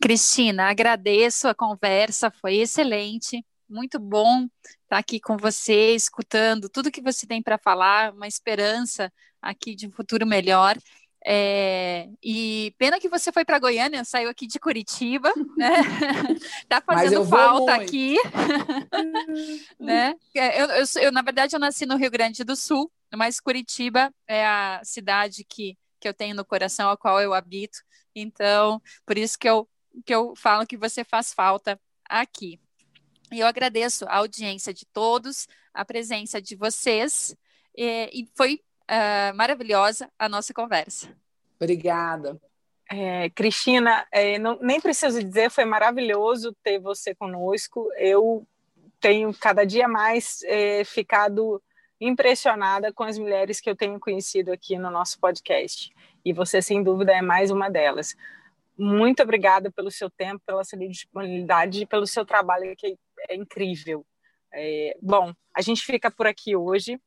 Cristina, agradeço a conversa, foi excelente, muito bom estar aqui com você, escutando tudo que você tem para falar, uma esperança aqui de um futuro melhor. É, e pena que você foi para Goiânia, saiu aqui de Curitiba, né? (laughs) tá fazendo falta aqui, (laughs) né? É, eu, eu, eu, na verdade, eu nasci no Rio Grande do Sul, mas Curitiba é a cidade que, que eu tenho no coração, a qual eu habito. Então, por isso que eu, que eu falo que você faz falta aqui. E eu agradeço a audiência de todos, a presença de vocês, e, e foi uh, maravilhosa a nossa conversa. Obrigada. É, Cristina, é, não, nem preciso dizer, foi maravilhoso ter você conosco. Eu tenho cada dia mais é, ficado impressionada com as mulheres que eu tenho conhecido aqui no nosso podcast. E você, sem dúvida, é mais uma delas. Muito obrigada pelo seu tempo, pela sua disponibilidade e pelo seu trabalho, que é incrível. É, bom, a gente fica por aqui hoje.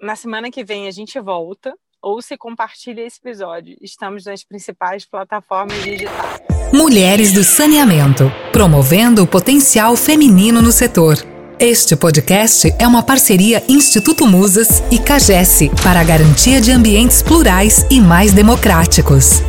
Na semana que vem a gente volta. Ou se compartilha esse episódio. Estamos nas principais plataformas digitais. Mulheres do Saneamento promovendo o potencial feminino no setor. Este podcast é uma parceria Instituto Musas e CAGES para a garantia de ambientes plurais e mais democráticos.